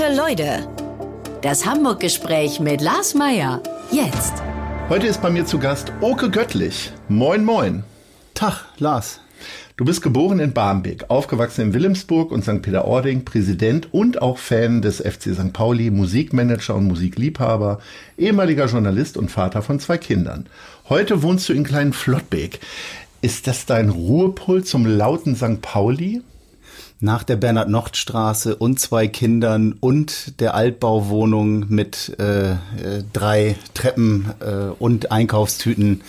Gute Leute. Das Hamburg-Gespräch mit Lars Meier. Jetzt. Heute ist bei mir zu Gast Oke Göttlich. Moin, moin. Tag, Lars. Du bist geboren in Barmbek, aufgewachsen in Wilhelmsburg und St. Peter-Ording, Präsident und auch Fan des FC St. Pauli, Musikmanager und Musikliebhaber, ehemaliger Journalist und Vater von zwei Kindern. Heute wohnst du in Kleinen Flottbek. Ist das dein Ruhepol zum lauten St. Pauli? Nach der Bernhard-Nocht-Straße und zwei Kindern und der Altbauwohnung mit äh, äh, drei Treppen äh, und Einkaufstüten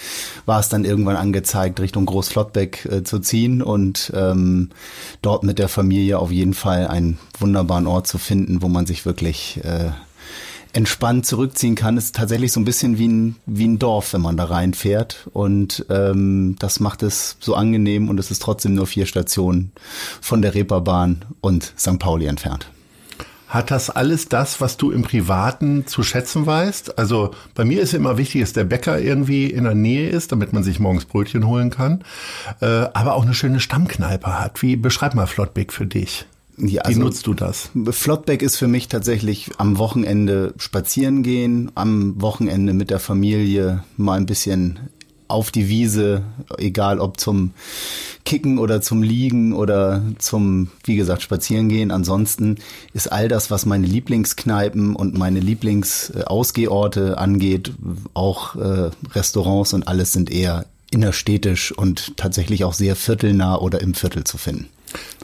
war es dann irgendwann angezeigt, Richtung Großflottbeck äh, zu ziehen und ähm, dort mit der Familie auf jeden Fall einen wunderbaren Ort zu finden, wo man sich wirklich äh, entspannt zurückziehen kann, ist tatsächlich so ein bisschen wie ein, wie ein Dorf, wenn man da reinfährt. Und ähm, das macht es so angenehm und es ist trotzdem nur vier Stationen von der Reeperbahn und St. Pauli entfernt. Hat das alles das, was du im Privaten zu schätzen weißt? Also bei mir ist immer wichtig, dass der Bäcker irgendwie in der Nähe ist, damit man sich morgens Brötchen holen kann, äh, aber auch eine schöne Stammkneipe hat. Wie beschreib mal Flottbeck für dich? Ja, also Wie nutzt du das? Flottbeck ist für mich tatsächlich am Wochenende spazieren gehen, am Wochenende mit der Familie mal ein bisschen auf die Wiese, egal ob zum Kicken oder zum Liegen oder zum, wie gesagt, Spazieren gehen. Ansonsten ist all das, was meine Lieblingskneipen und meine Lieblingsausgehorte angeht, auch äh, Restaurants und alles sind eher innerstädtisch und tatsächlich auch sehr viertelnah oder im Viertel zu finden.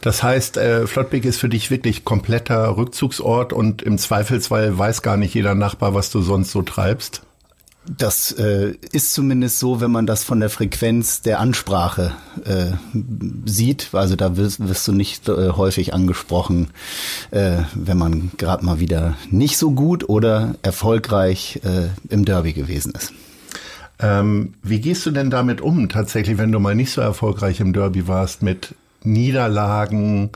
Das heißt, äh, Flottbek ist für dich wirklich kompletter Rückzugsort und im Zweifelsfall weiß gar nicht jeder Nachbar, was du sonst so treibst? Das äh, ist zumindest so, wenn man das von der Frequenz der Ansprache äh, sieht. Also da wirst, wirst du nicht äh, häufig angesprochen, äh, wenn man gerade mal wieder nicht so gut oder erfolgreich äh, im Derby gewesen ist. Ähm, wie gehst du denn damit um, tatsächlich, wenn du mal nicht so erfolgreich im Derby warst, mit Niederlagen.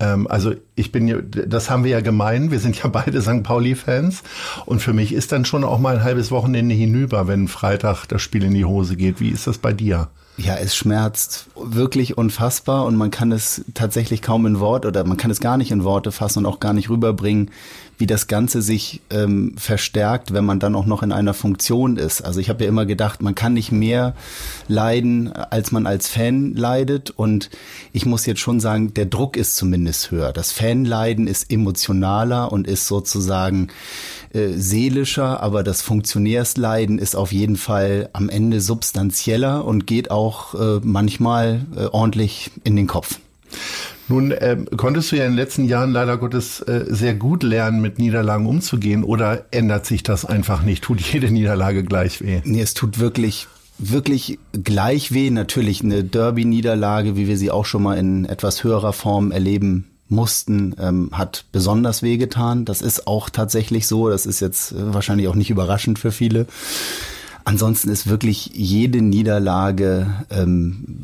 Ähm, also ich bin ja, das haben wir ja gemein. Wir sind ja beide St. Pauli-Fans. Und für mich ist dann schon auch mal ein halbes Wochenende hinüber, wenn Freitag das Spiel in die Hose geht. Wie ist das bei dir? Ja, es schmerzt wirklich unfassbar und man kann es tatsächlich kaum in Wort oder man kann es gar nicht in Worte fassen und auch gar nicht rüberbringen, wie das Ganze sich ähm, verstärkt, wenn man dann auch noch in einer Funktion ist. Also ich habe ja immer gedacht, man kann nicht mehr leiden, als man als Fan leidet. Und ich muss jetzt schon sagen, der Druck ist zumindest höher. Das Fanleiden ist emotionaler und ist sozusagen äh, seelischer, aber das Funktionärsleiden ist auf jeden Fall am Ende substanzieller und geht auch äh, manchmal äh, ordentlich in den Kopf. Nun ähm, konntest du ja in den letzten Jahren leider Gottes äh, sehr gut lernen, mit Niederlagen umzugehen oder ändert sich das einfach nicht? Tut jede Niederlage gleich weh? Nee, es tut wirklich wirklich gleich weh. Natürlich eine Derby-Niederlage, wie wir sie auch schon mal in etwas höherer Form erleben mussten, ähm, hat besonders wehgetan. Das ist auch tatsächlich so. Das ist jetzt äh, wahrscheinlich auch nicht überraschend für viele. Ansonsten ist wirklich jede Niederlage ähm,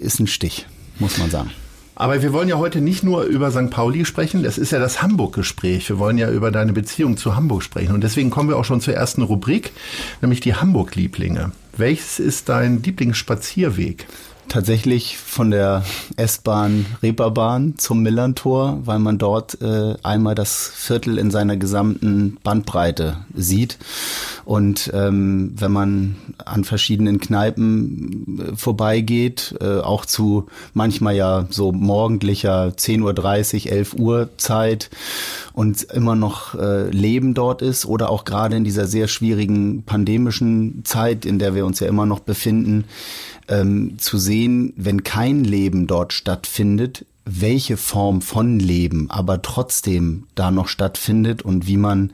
ist ein Stich, muss man sagen. Aber wir wollen ja heute nicht nur über St. Pauli sprechen, das ist ja das Hamburg-Gespräch. Wir wollen ja über deine Beziehung zu Hamburg sprechen. Und deswegen kommen wir auch schon zur ersten Rubrik, nämlich die Hamburg-Lieblinge. Welches ist dein Lieblingsspazierweg? Tatsächlich von der S-Bahn Reeperbahn zum Millantor, weil man dort äh, einmal das Viertel in seiner gesamten Bandbreite sieht. Und ähm, wenn man an verschiedenen Kneipen äh, vorbeigeht, äh, auch zu manchmal ja so morgendlicher 10.30 Uhr, 11 Uhr Zeit und immer noch äh, Leben dort ist oder auch gerade in dieser sehr schwierigen pandemischen Zeit, in der wir uns ja immer noch befinden, ähm, zu sehen, wenn kein Leben dort stattfindet, welche Form von Leben aber trotzdem da noch stattfindet und wie man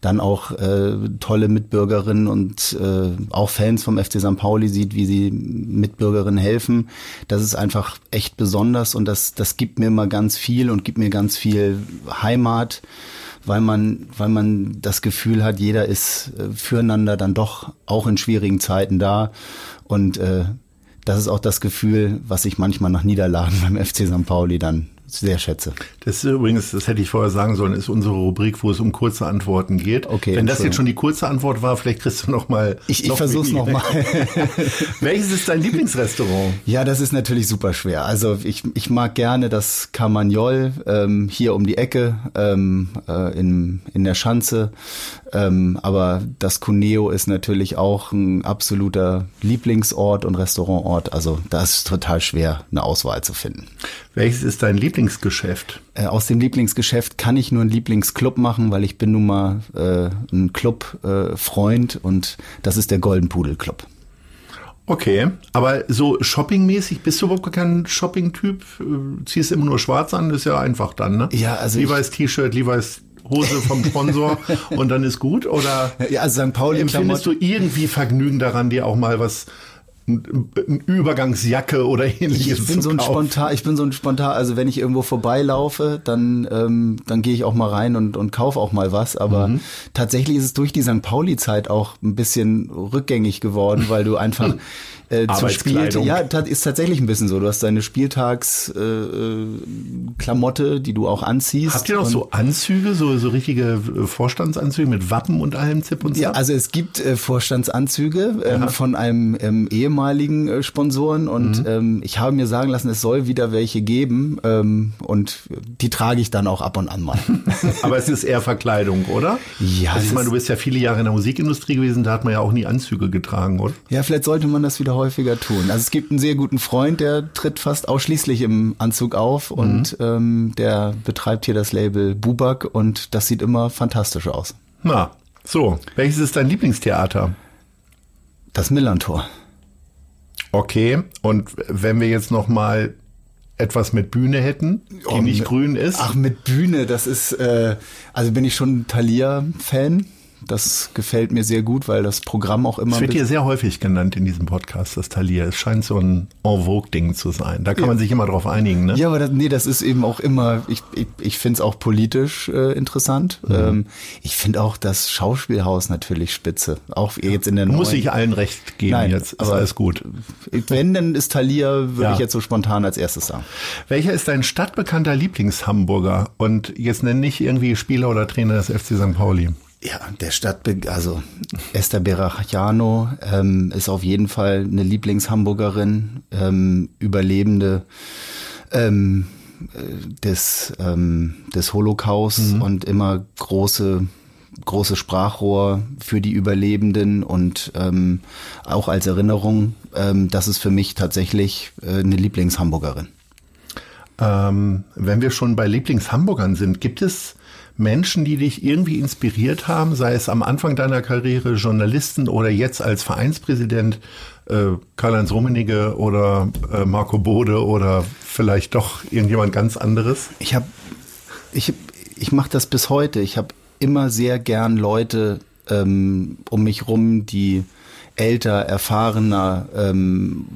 dann auch äh, tolle Mitbürgerinnen und äh, auch Fans vom FC St. Pauli sieht, wie sie Mitbürgerinnen helfen. Das ist einfach echt besonders und das, das gibt mir immer ganz viel und gibt mir ganz viel Heimat weil man, weil man das Gefühl hat, jeder ist äh, füreinander dann doch auch in schwierigen Zeiten da. Und äh, das ist auch das Gefühl, was ich manchmal nach Niederlagen beim FC St. Pauli dann sehr schätze. Das ist übrigens, das hätte ich vorher sagen sollen, ist unsere Rubrik, wo es um kurze Antworten geht. Okay, Wenn das jetzt schon die kurze Antwort war, vielleicht kriegst du noch mal. Ich, ich versuch's noch mal. Welches ist dein Lieblingsrestaurant? Ja, das ist natürlich super schwer. Also ich, ich mag gerne das Carmagnol ähm, hier um die Ecke ähm, äh, in, in der Schanze. Ähm, aber das Cuneo ist natürlich auch ein absoluter Lieblingsort und Restaurantort. Also da ist total schwer, eine Auswahl zu finden. Welches ist dein Lieblingsgeschäft? Äh, aus dem Lieblingsgeschäft kann ich nur einen Lieblingsclub machen, weil ich bin nun mal äh, ein Clubfreund äh, und das ist der Golden Pudel Club. Okay, aber so shoppingmäßig bist du überhaupt kein Shopping-Typ? Äh, ziehst immer nur schwarz an, ist ja einfach dann, ne? Ja, also Levi's T-Shirt, Levi's Hose vom Sponsor und dann ist gut? Oder ja, also St. Pauli empfindest du irgendwie Vergnügen daran, dir auch mal was Übergangsjacke oder ähnliches. Ich bin so ein kaufen. spontan, ich bin so ein spontan, also wenn ich irgendwo vorbeilaufe, dann ähm, dann gehe ich auch mal rein und und kaufe auch mal was. Aber mhm. tatsächlich ist es durch die St. Pauli-Zeit auch ein bisschen rückgängig geworden, weil du einfach äh, zu Spiel, ja, ist tatsächlich ein bisschen so. Du hast deine Spieltagsklamotte, äh, äh die du auch anziehst. Habt ihr noch so Anzüge, so, so richtige äh, Vorstandsanzüge mit Wappen und allem Zip und Zap? Ja, also es gibt äh, Vorstandsanzüge ähm, von einem ähm, ehemaligen äh, Sponsoren und mhm. ähm, ich habe mir sagen lassen, es soll wieder welche geben ähm, und die trage ich dann auch ab und an mal. Aber es ist eher Verkleidung, oder? Ja. Also ich meine, du bist ja viele Jahre in der Musikindustrie gewesen, da hat man ja auch nie Anzüge getragen, oder? Ja, vielleicht sollte man das wieder häufiger tun. Also es gibt einen sehr guten Freund, der tritt fast ausschließlich im Anzug auf mhm. und ähm, der betreibt hier das Label Bubak und das sieht immer fantastisch aus. Na, so. Welches ist dein Lieblingstheater? Das Millantor. Okay. Und wenn wir jetzt noch mal etwas mit Bühne hätten, die oh, nicht mit, grün ist. Ach, mit Bühne, das ist, äh, also bin ich schon Thalia-Fan. Das gefällt mir sehr gut, weil das Programm auch immer. Es wird hier sehr häufig genannt in diesem Podcast, das Talier. Es scheint so ein en vogue Ding zu sein. Da kann ja. man sich immer drauf einigen, ne? Ja, aber das, nee, das ist eben auch immer, ich, ich, ich finde es auch politisch äh, interessant. Mhm. Ähm, ich finde auch das Schauspielhaus natürlich spitze. Auch jetzt in der Du musst ich allen recht geben Nein, jetzt. Ist aber alles gut. Wenn, dann ist Thalia, würde ja. ich jetzt so spontan als erstes sagen. Welcher ist dein stadtbekannter Lieblingshamburger? Und jetzt nenn nicht irgendwie Spieler oder Trainer des FC St. Pauli. Ja, der Stadtbe also Esther Berachiano ähm, ist auf jeden Fall eine Lieblingshamburgerin, ähm, Überlebende ähm, des, ähm, des Holocaust mhm. und immer große große Sprachrohr für die Überlebenden und ähm, auch als Erinnerung, ähm, das ist für mich tatsächlich äh, eine Lieblingshamburgerin. Ähm, wenn wir schon bei Lieblingshamburgern sind, gibt es Menschen, die dich irgendwie inspiriert haben, sei es am Anfang deiner Karriere Journalisten oder jetzt als Vereinspräsident äh, Karl-Heinz Rummenigge oder äh, Marco Bode oder vielleicht doch irgendjemand ganz anderes? Ich habe, ich, ich mache das bis heute. Ich habe immer sehr gern Leute ähm, um mich rum, die älter, erfahrener, ähm,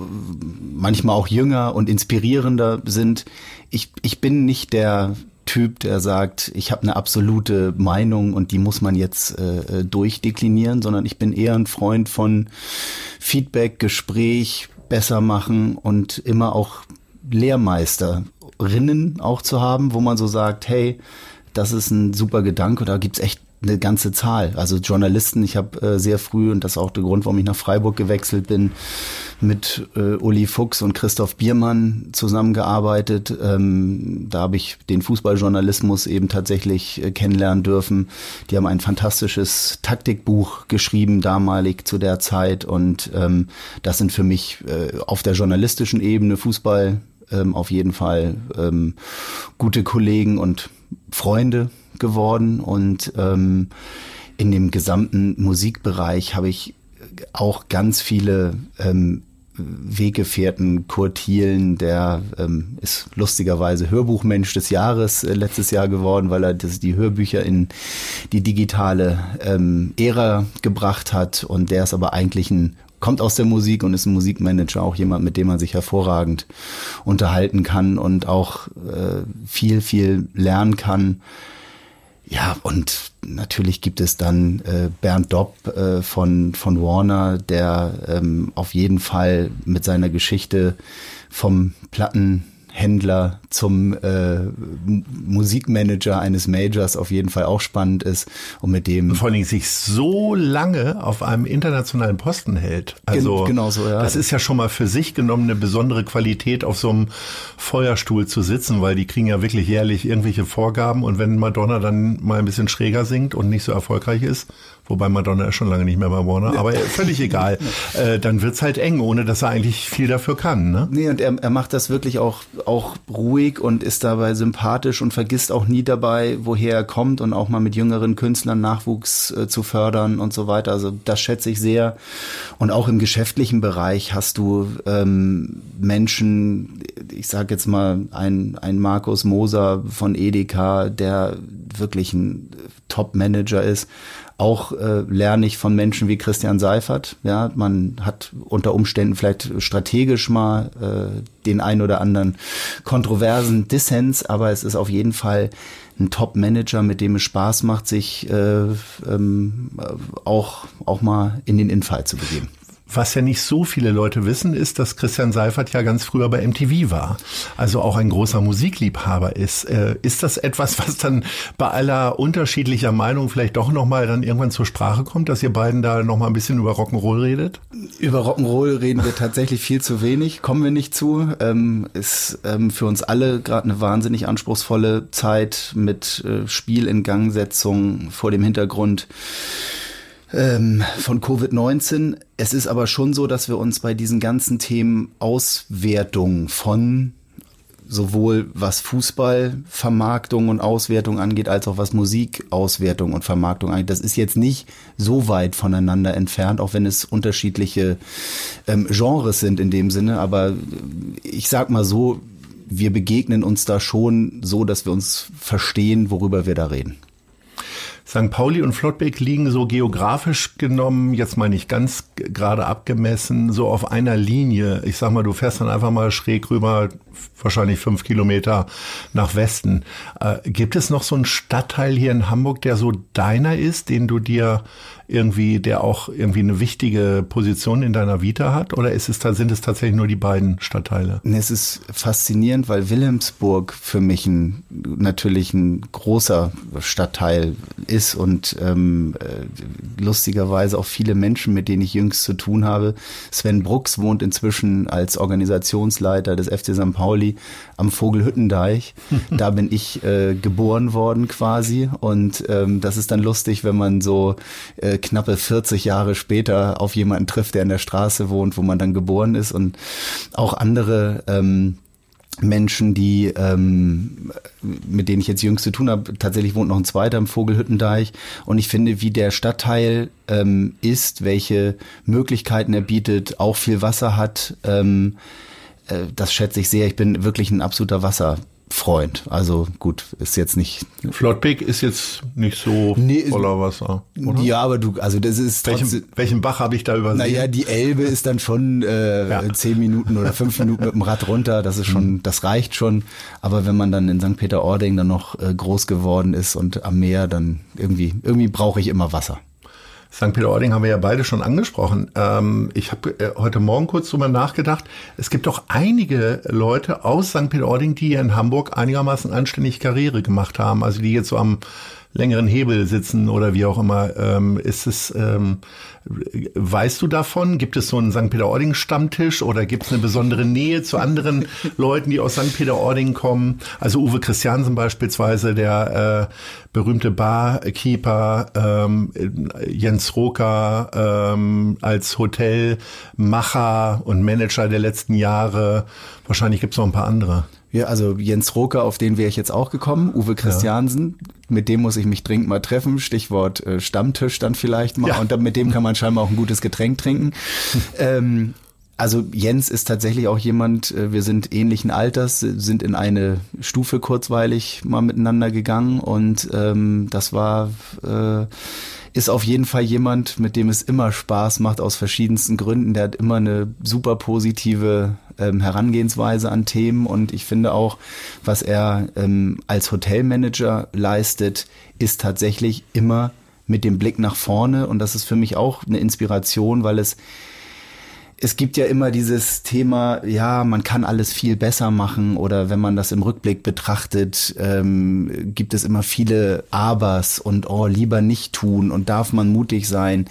manchmal auch jünger und inspirierender sind. Ich, ich bin nicht der Typ, der sagt, ich habe eine absolute Meinung und die muss man jetzt äh, durchdeklinieren, sondern ich bin eher ein Freund von Feedback, Gespräch, besser machen und immer auch Lehrmeisterinnen auch zu haben, wo man so sagt, hey, das ist ein super Gedanke, da gibt's echt eine ganze Zahl. Also Journalisten, ich habe äh, sehr früh, und das ist auch der Grund, warum ich nach Freiburg gewechselt bin, mit äh, Uli Fuchs und Christoph Biermann zusammengearbeitet. Ähm, da habe ich den Fußballjournalismus eben tatsächlich äh, kennenlernen dürfen. Die haben ein fantastisches Taktikbuch geschrieben, damalig zu der Zeit. Und ähm, das sind für mich äh, auf der journalistischen Ebene Fußball ähm, auf jeden Fall ähm, gute Kollegen und Freunde geworden und ähm, in dem gesamten Musikbereich habe ich auch ganz viele ähm, Weggefährten, Kurt Thielen, der ähm, ist lustigerweise Hörbuchmensch des Jahres äh, letztes Jahr geworden, weil er das, die Hörbücher in die digitale ähm, Ära gebracht hat und der ist aber eigentlich ein kommt aus der Musik und ist ein Musikmanager, auch jemand, mit dem man sich hervorragend unterhalten kann und auch äh, viel, viel lernen kann. Ja, und natürlich gibt es dann äh, Bernd Dopp äh, von, von Warner, der ähm, auf jeden Fall mit seiner Geschichte vom Platten Händler zum äh, Musikmanager eines Majors auf jeden Fall auch spannend ist und mit dem vor allen Dingen sich so lange auf einem internationalen Posten hält. Also Gen genau so, ja. das ist ja schon mal für sich genommen eine besondere Qualität, auf so einem Feuerstuhl zu sitzen, weil die kriegen ja wirklich jährlich irgendwelche Vorgaben und wenn Madonna dann mal ein bisschen schräger singt und nicht so erfolgreich ist, wobei Madonna ist schon lange nicht mehr bei Warner, aber völlig egal, äh, dann wird's halt eng, ohne dass er eigentlich viel dafür kann. Ne? Nee, und er, er macht das wirklich auch, auch ruhig und ist dabei sympathisch und vergisst auch nie dabei, woher er kommt und auch mal mit jüngeren Künstlern Nachwuchs äh, zu fördern und so weiter. Also das schätze ich sehr. Und auch im geschäftlichen Bereich hast du ähm, Menschen, ich sage jetzt mal ein, ein Markus Moser von Edeka, der wirklich ein Top-Manager ist, auch äh, lerne ich von Menschen wie Christian Seifert. Ja, man hat unter Umständen vielleicht strategisch mal äh, den ein oder anderen kontroversen Dissens, aber es ist auf jeden Fall ein Top-Manager, mit dem es Spaß macht, sich äh, ähm, auch, auch mal in den Infall zu begeben. Was ja nicht so viele Leute wissen, ist, dass Christian Seifert ja ganz früher bei MTV war. Also auch ein großer Musikliebhaber ist. Äh, ist das etwas, was dann bei aller unterschiedlicher Meinung vielleicht doch nochmal dann irgendwann zur Sprache kommt, dass ihr beiden da nochmal ein bisschen über Rock'n'Roll redet? Über Rock'n'Roll reden wir tatsächlich viel zu wenig, kommen wir nicht zu. Ähm, ist ähm, für uns alle gerade eine wahnsinnig anspruchsvolle Zeit mit äh, Spielingangsetzung vor dem Hintergrund ähm, von Covid-19. Es ist aber schon so, dass wir uns bei diesen ganzen Themen Auswertung von sowohl was Fußballvermarktung und Auswertung angeht, als auch was Musikauswertung und Vermarktung angeht. Das ist jetzt nicht so weit voneinander entfernt, auch wenn es unterschiedliche ähm, Genres sind in dem Sinne. Aber ich sag mal so, wir begegnen uns da schon so, dass wir uns verstehen, worüber wir da reden. St. Pauli und Flottbek liegen so geografisch genommen, jetzt mal nicht ganz gerade abgemessen, so auf einer Linie. Ich sag mal, du fährst dann einfach mal schräg rüber, wahrscheinlich fünf Kilometer nach Westen. Äh, gibt es noch so einen Stadtteil hier in Hamburg, der so deiner ist, den du dir irgendwie, der auch irgendwie eine wichtige Position in deiner Vita hat? Oder ist es, sind es tatsächlich nur die beiden Stadtteile? Es ist faszinierend, weil Wilhelmsburg für mich ein, natürlich ein großer Stadtteil ist und ähm, äh, lustigerweise auch viele Menschen, mit denen ich jüngst zu tun habe. Sven Brucks wohnt inzwischen als Organisationsleiter des FC St. Pauli am Vogelhüttendeich. da bin ich äh, geboren worden quasi und ähm, das ist dann lustig, wenn man so äh, knappe 40 Jahre später auf jemanden trifft, der in der Straße wohnt, wo man dann geboren ist und auch andere ähm, Menschen, die ähm, mit denen ich jetzt jüngst zu tun habe, tatsächlich wohnt noch ein zweiter im Vogelhüttendeich und ich finde, wie der Stadtteil ähm, ist, welche Möglichkeiten er bietet, auch viel Wasser hat, ähm, äh, das schätze ich sehr. Ich bin wirklich ein absoluter Wasser Freund. Also gut, ist jetzt nicht. Flottbek ist jetzt nicht so nee, voller Wasser. Oder? Ja, aber du, also das ist trotzdem, welchen, welchen Bach habe ich da übersehen? Naja, die Elbe ist dann schon äh, ja. zehn Minuten oder fünf Minuten mit dem Rad runter. Das ist schon, mhm. das reicht schon. Aber wenn man dann in St. Peter-Ording dann noch äh, groß geworden ist und am Meer, dann irgendwie, irgendwie brauche ich immer Wasser. St. Peter-Ording haben wir ja beide schon angesprochen. Ähm, ich habe äh, heute Morgen kurz drüber nachgedacht. Es gibt doch einige Leute aus St. Peter-Ording, die hier in Hamburg einigermaßen anständig Karriere gemacht haben. Also die jetzt so am längeren Hebel sitzen oder wie auch immer. Ähm, ist es, ähm, weißt du davon? Gibt es so einen St. Peter-Ording-Stammtisch oder gibt es eine besondere Nähe zu anderen Leuten, die aus St. Peter-Ording kommen? Also Uwe Christiansen beispielsweise, der äh, berühmte Barkeeper, ähm, Jens Roker ähm, als Hotelmacher und Manager der letzten Jahre. Wahrscheinlich gibt es noch ein paar andere. Ja, also Jens Roker, auf den wäre ich jetzt auch gekommen. Uwe Christiansen, ja. mit dem muss ich mich dringend mal treffen. Stichwort äh, Stammtisch dann vielleicht mal. Ja. Und dann, mit dem kann man scheinbar auch ein gutes Getränk trinken. ähm, also Jens ist tatsächlich auch jemand, äh, wir sind ähnlichen Alters, sind in eine Stufe kurzweilig mal miteinander gegangen und ähm, das war äh, ist auf jeden Fall jemand, mit dem es immer Spaß macht aus verschiedensten Gründen. Der hat immer eine super positive ähm, Herangehensweise an Themen und ich finde auch, was er ähm, als Hotelmanager leistet, ist tatsächlich immer mit dem Blick nach vorne und das ist für mich auch eine Inspiration, weil es es gibt ja immer dieses Thema, ja, man kann alles viel besser machen oder wenn man das im Rückblick betrachtet, ähm, gibt es immer viele Abers und oh, lieber nicht tun und darf man mutig sein.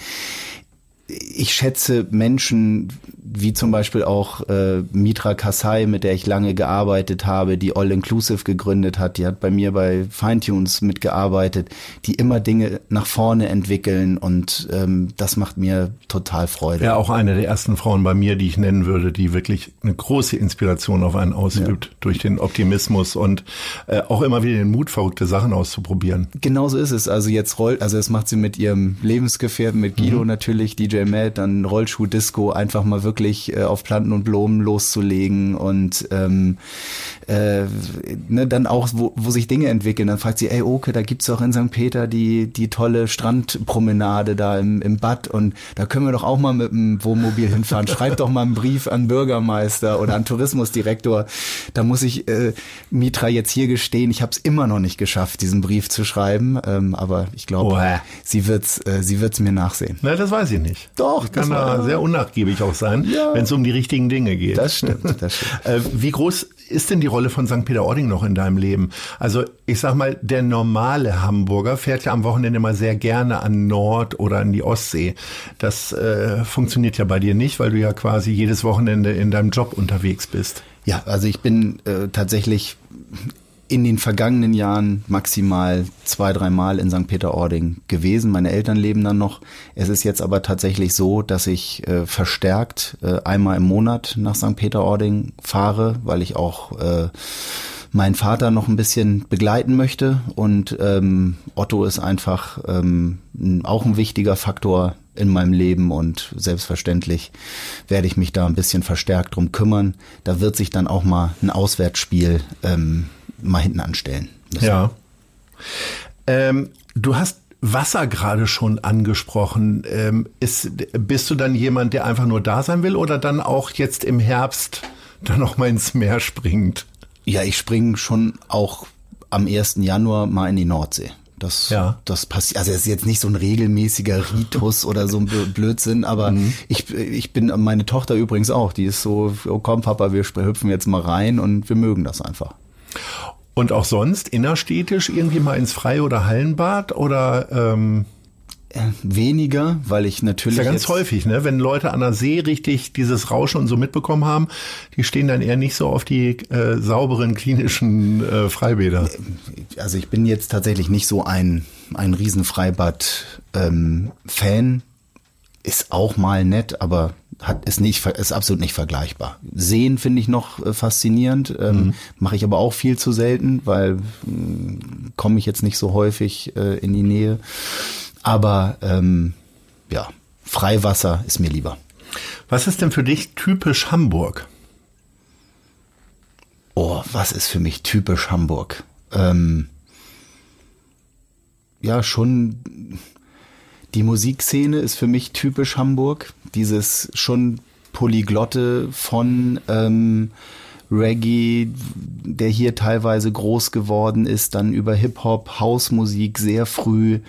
Ich schätze Menschen wie zum Beispiel auch äh, Mitra Kasai, mit der ich lange gearbeitet habe, die All Inclusive gegründet hat, die hat bei mir bei Feintunes mitgearbeitet, die immer Dinge nach vorne entwickeln und ähm, das macht mir total Freude. Ja, auch eine der ersten Frauen bei mir, die ich nennen würde, die wirklich eine große Inspiration auf einen ausübt ja. durch den Optimismus und äh, auch immer wieder den Mut, verrückte Sachen auszuprobieren. Genauso ist es. Also jetzt rollt, also das macht sie mit ihrem Lebensgefährten, mit Guido mhm. natürlich, DJ DJ Matt, dann Rollschuh-Disco, einfach mal wirklich äh, auf Planten und Blumen loszulegen und ähm, äh, ne, dann auch, wo, wo sich Dinge entwickeln. Dann fragt sie, ey Oke, da gibt's doch in St. Peter die, die tolle Strandpromenade da im, im Bad und da können wir doch auch mal mit dem Wohnmobil hinfahren. Schreib doch mal einen Brief an Bürgermeister oder an Tourismusdirektor. Da muss ich äh, Mitra jetzt hier gestehen, ich habe es immer noch nicht geschafft, diesen Brief zu schreiben, ähm, aber ich glaube, sie wird's, äh, sie wird's mir nachsehen. Na, das weiß ich nicht. Doch, kann da sehr unnachgiebig auch sein, ja. wenn es um die richtigen Dinge geht. Das stimmt, das stimmt. äh, wie groß ist denn die Rolle von St. Peter-Ording noch in deinem Leben? Also ich sag mal, der normale Hamburger fährt ja am Wochenende mal sehr gerne an Nord oder an die Ostsee. Das äh, funktioniert ja bei dir nicht, weil du ja quasi jedes Wochenende in deinem Job unterwegs bist. Ja, also ich bin äh, tatsächlich in den vergangenen Jahren maximal zwei, dreimal in St. Peter-Ording gewesen. Meine Eltern leben dann noch. Es ist jetzt aber tatsächlich so, dass ich äh, verstärkt äh, einmal im Monat nach St. Peter-Ording fahre, weil ich auch äh, meinen Vater noch ein bisschen begleiten möchte. Und ähm, Otto ist einfach ähm, auch ein wichtiger Faktor in meinem Leben und selbstverständlich werde ich mich da ein bisschen verstärkt drum kümmern. Da wird sich dann auch mal ein Auswärtsspiel ähm, mal hinten anstellen. Müssen. Ja. Ähm, du hast Wasser gerade schon angesprochen. Ähm, ist, bist du dann jemand, der einfach nur da sein will oder dann auch jetzt im Herbst dann noch mal ins Meer springt? Ja, ich springe schon auch am 1. Januar mal in die Nordsee. Das, ja. das passiert, also es ist jetzt nicht so ein regelmäßiger Ritus oder so ein Blödsinn, aber mhm. ich, ich bin, meine Tochter übrigens auch, die ist so, oh komm Papa, wir hüpfen jetzt mal rein und wir mögen das einfach. Und auch sonst innerstädtisch irgendwie mal ins Freie oder Hallenbad oder ähm äh, weniger, weil ich natürlich. Ist ja ganz häufig, ne? Wenn Leute an der See richtig dieses Rauschen und so mitbekommen haben, die stehen dann eher nicht so auf die äh, sauberen klinischen äh, Freibäder. Also ich bin jetzt tatsächlich nicht so ein, ein Riesenfreibad-Fan. Ähm, ist auch mal nett, aber hat ist nicht ist absolut nicht vergleichbar. Sehen finde ich noch äh, faszinierend, ähm, mhm. mache ich aber auch viel zu selten, weil äh, komme ich jetzt nicht so häufig äh, in die Nähe. Aber ähm, ja, Freiwasser ist mir lieber. Was ist denn für dich typisch Hamburg? Oh, was ist für mich typisch Hamburg? Ähm, ja, schon die Musikszene ist für mich typisch Hamburg. Dieses schon Polyglotte von ähm, Reggae, der hier teilweise groß geworden ist, dann über Hip-Hop, Hausmusik sehr früh.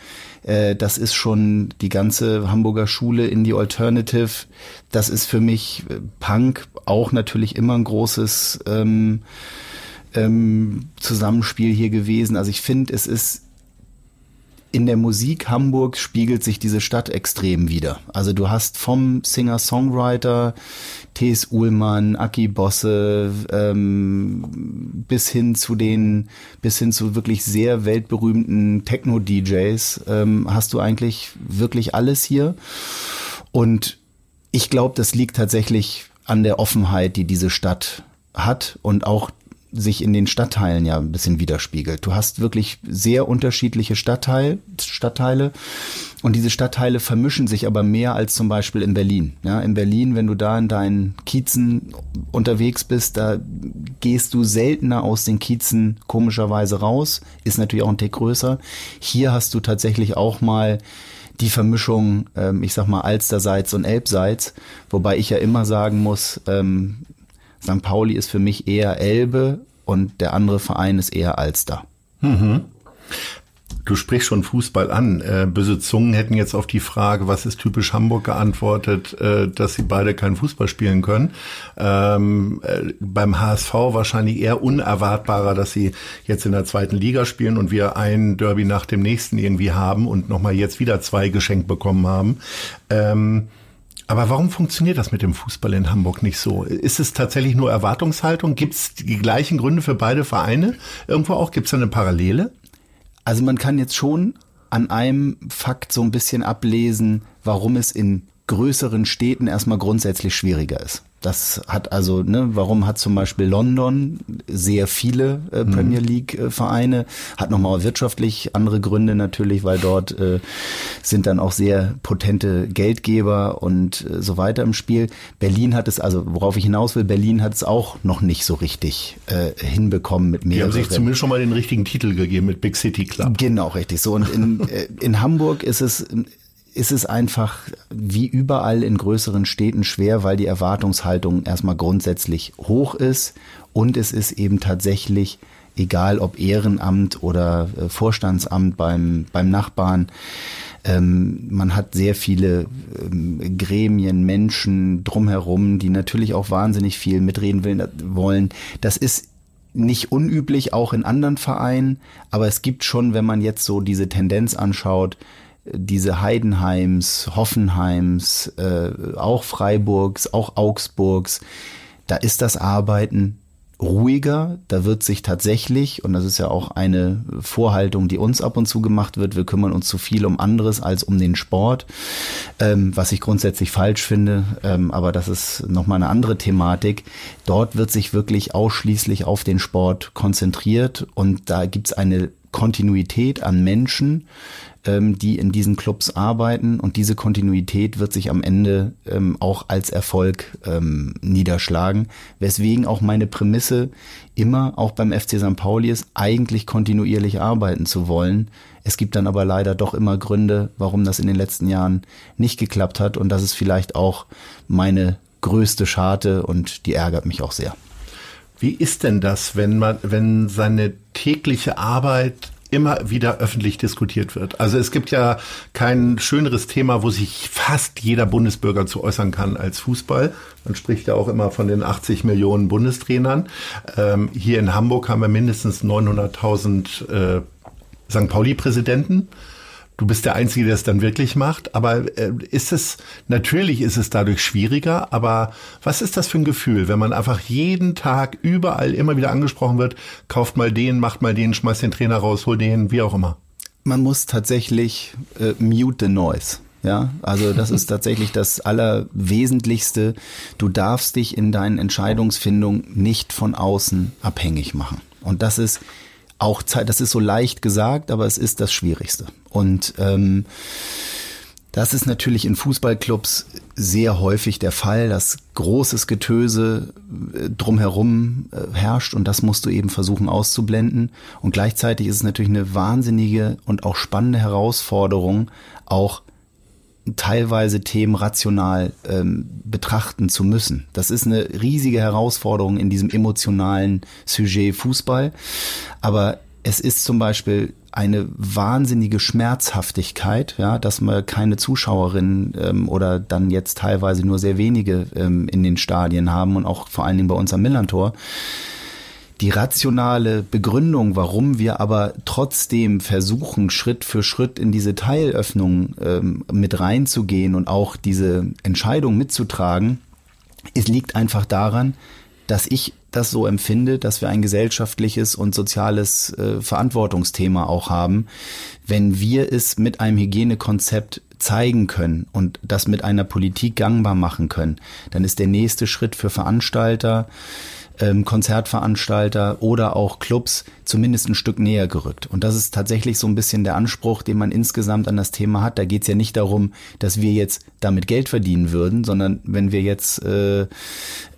Äh, das ist schon die ganze Hamburger Schule in die Alternative. Das ist für mich äh, Punk auch natürlich immer ein großes ähm, ähm, Zusammenspiel hier gewesen. Also ich finde, es ist in der Musik Hamburg spiegelt sich diese Stadt extrem wieder. Also du hast vom Singer-Songwriter T.S. Uhlmann, Aki Bosse ähm, bis hin zu den, bis hin zu wirklich sehr weltberühmten Techno-DJs ähm, hast du eigentlich wirklich alles hier. Und ich glaube, das liegt tatsächlich an der Offenheit, die diese Stadt hat und auch sich in den Stadtteilen ja ein bisschen widerspiegelt. Du hast wirklich sehr unterschiedliche Stadtteil, Stadtteile und diese Stadtteile vermischen sich aber mehr als zum Beispiel in Berlin. Ja, in Berlin, wenn du da in deinen Kiezen unterwegs bist, da gehst du seltener aus den Kiezen komischerweise raus, ist natürlich auch ein Tick größer. Hier hast du tatsächlich auch mal die Vermischung, ähm, ich sag mal, Alsterseits und Elbseits, wobei ich ja immer sagen muss, ähm, St. Pauli ist für mich eher Elbe und der andere Verein ist eher Alster. Mhm. Du sprichst schon Fußball an. Äh, böse Zungen hätten jetzt auf die Frage, was ist typisch Hamburg geantwortet, äh, dass sie beide keinen Fußball spielen können. Ähm, äh, beim HSV wahrscheinlich eher unerwartbarer, dass sie jetzt in der zweiten Liga spielen und wir ein Derby nach dem nächsten irgendwie haben und nochmal jetzt wieder zwei geschenkt bekommen haben. Ähm, aber warum funktioniert das mit dem Fußball in Hamburg nicht so? Ist es tatsächlich nur Erwartungshaltung? Gibt es die gleichen Gründe für beide Vereine? Irgendwo auch? Gibt es da eine Parallele? Also man kann jetzt schon an einem Fakt so ein bisschen ablesen, warum es in größeren Städten erstmal grundsätzlich schwieriger ist. Das hat also, ne, warum hat zum Beispiel London sehr viele äh, mhm. Premier League äh, Vereine, hat nochmal wirtschaftlich andere Gründe natürlich, weil dort äh, sind dann auch sehr potente Geldgeber und äh, so weiter im Spiel. Berlin hat es, also worauf ich hinaus will, Berlin hat es auch noch nicht so richtig äh, hinbekommen mit mehr. Die haben sich zumindest schon mal den richtigen Titel gegeben mit Big City Club. Genau, richtig. So und in, äh, in Hamburg ist es ist es einfach wie überall in größeren Städten schwer, weil die Erwartungshaltung erstmal grundsätzlich hoch ist und es ist eben tatsächlich egal ob Ehrenamt oder äh, Vorstandsamt beim, beim Nachbarn. Ähm, man hat sehr viele ähm, Gremien, Menschen drumherum, die natürlich auch wahnsinnig viel mitreden will, wollen. Das ist nicht unüblich, auch in anderen Vereinen, aber es gibt schon, wenn man jetzt so diese Tendenz anschaut, diese Heidenheims, Hoffenheims, äh, auch Freiburgs, auch Augsburgs, da ist das Arbeiten ruhiger, da wird sich tatsächlich, und das ist ja auch eine Vorhaltung, die uns ab und zu gemacht wird, wir kümmern uns zu viel um anderes als um den Sport, ähm, was ich grundsätzlich falsch finde, ähm, aber das ist nochmal eine andere Thematik. Dort wird sich wirklich ausschließlich auf den Sport konzentriert und da gibt's eine Kontinuität an Menschen, ähm, die in diesen Clubs arbeiten und diese Kontinuität wird sich am Ende ähm, auch als Erfolg ähm, niederschlagen, weswegen auch meine Prämisse immer auch beim FC St. Pauli ist, eigentlich kontinuierlich arbeiten zu wollen. Es gibt dann aber leider doch immer Gründe, warum das in den letzten Jahren nicht geklappt hat und das ist vielleicht auch meine größte Scharte und die ärgert mich auch sehr. Wie ist denn das, wenn man, wenn seine tägliche Arbeit immer wieder öffentlich diskutiert wird. Also es gibt ja kein schöneres Thema, wo sich fast jeder Bundesbürger zu äußern kann als Fußball. Man spricht ja auch immer von den 80 Millionen Bundestrainern. Ähm, hier in Hamburg haben wir mindestens 900.000 äh, St. Pauli-Präsidenten. Du bist der Einzige, der es dann wirklich macht. Aber äh, ist es, natürlich ist es dadurch schwieriger, aber was ist das für ein Gefühl, wenn man einfach jeden Tag überall immer wieder angesprochen wird, kauft mal den, macht mal den, schmeißt den Trainer raus, hol den, wie auch immer? Man muss tatsächlich äh, mute the noise. Ja, also das ist tatsächlich das Allerwesentlichste. Du darfst dich in deinen Entscheidungsfindungen nicht von außen abhängig machen. Und das ist auch Zeit, das ist so leicht gesagt, aber es ist das Schwierigste. Und ähm, das ist natürlich in Fußballclubs sehr häufig der Fall, dass großes Getöse äh, drumherum äh, herrscht und das musst du eben versuchen auszublenden. Und gleichzeitig ist es natürlich eine wahnsinnige und auch spannende Herausforderung, auch teilweise Themen rational ähm, betrachten zu müssen. Das ist eine riesige Herausforderung in diesem emotionalen Sujet Fußball. Aber es ist zum Beispiel eine wahnsinnige Schmerzhaftigkeit, ja, dass wir keine Zuschauerinnen ähm, oder dann jetzt teilweise nur sehr wenige ähm, in den Stadien haben und auch vor allen Dingen bei uns am Millantor. Die rationale Begründung, warum wir aber trotzdem versuchen, Schritt für Schritt in diese Teilöffnung ähm, mit reinzugehen und auch diese Entscheidung mitzutragen, es liegt einfach daran, dass ich das so empfinde, dass wir ein gesellschaftliches und soziales äh, Verantwortungsthema auch haben, wenn wir es mit einem Hygienekonzept zeigen können und das mit einer Politik gangbar machen können, dann ist der nächste Schritt für Veranstalter, ähm, Konzertveranstalter oder auch Clubs zumindest ein Stück näher gerückt. Und das ist tatsächlich so ein bisschen der Anspruch, den man insgesamt an das Thema hat. Da geht es ja nicht darum, dass wir jetzt damit Geld verdienen würden, sondern wenn wir jetzt äh,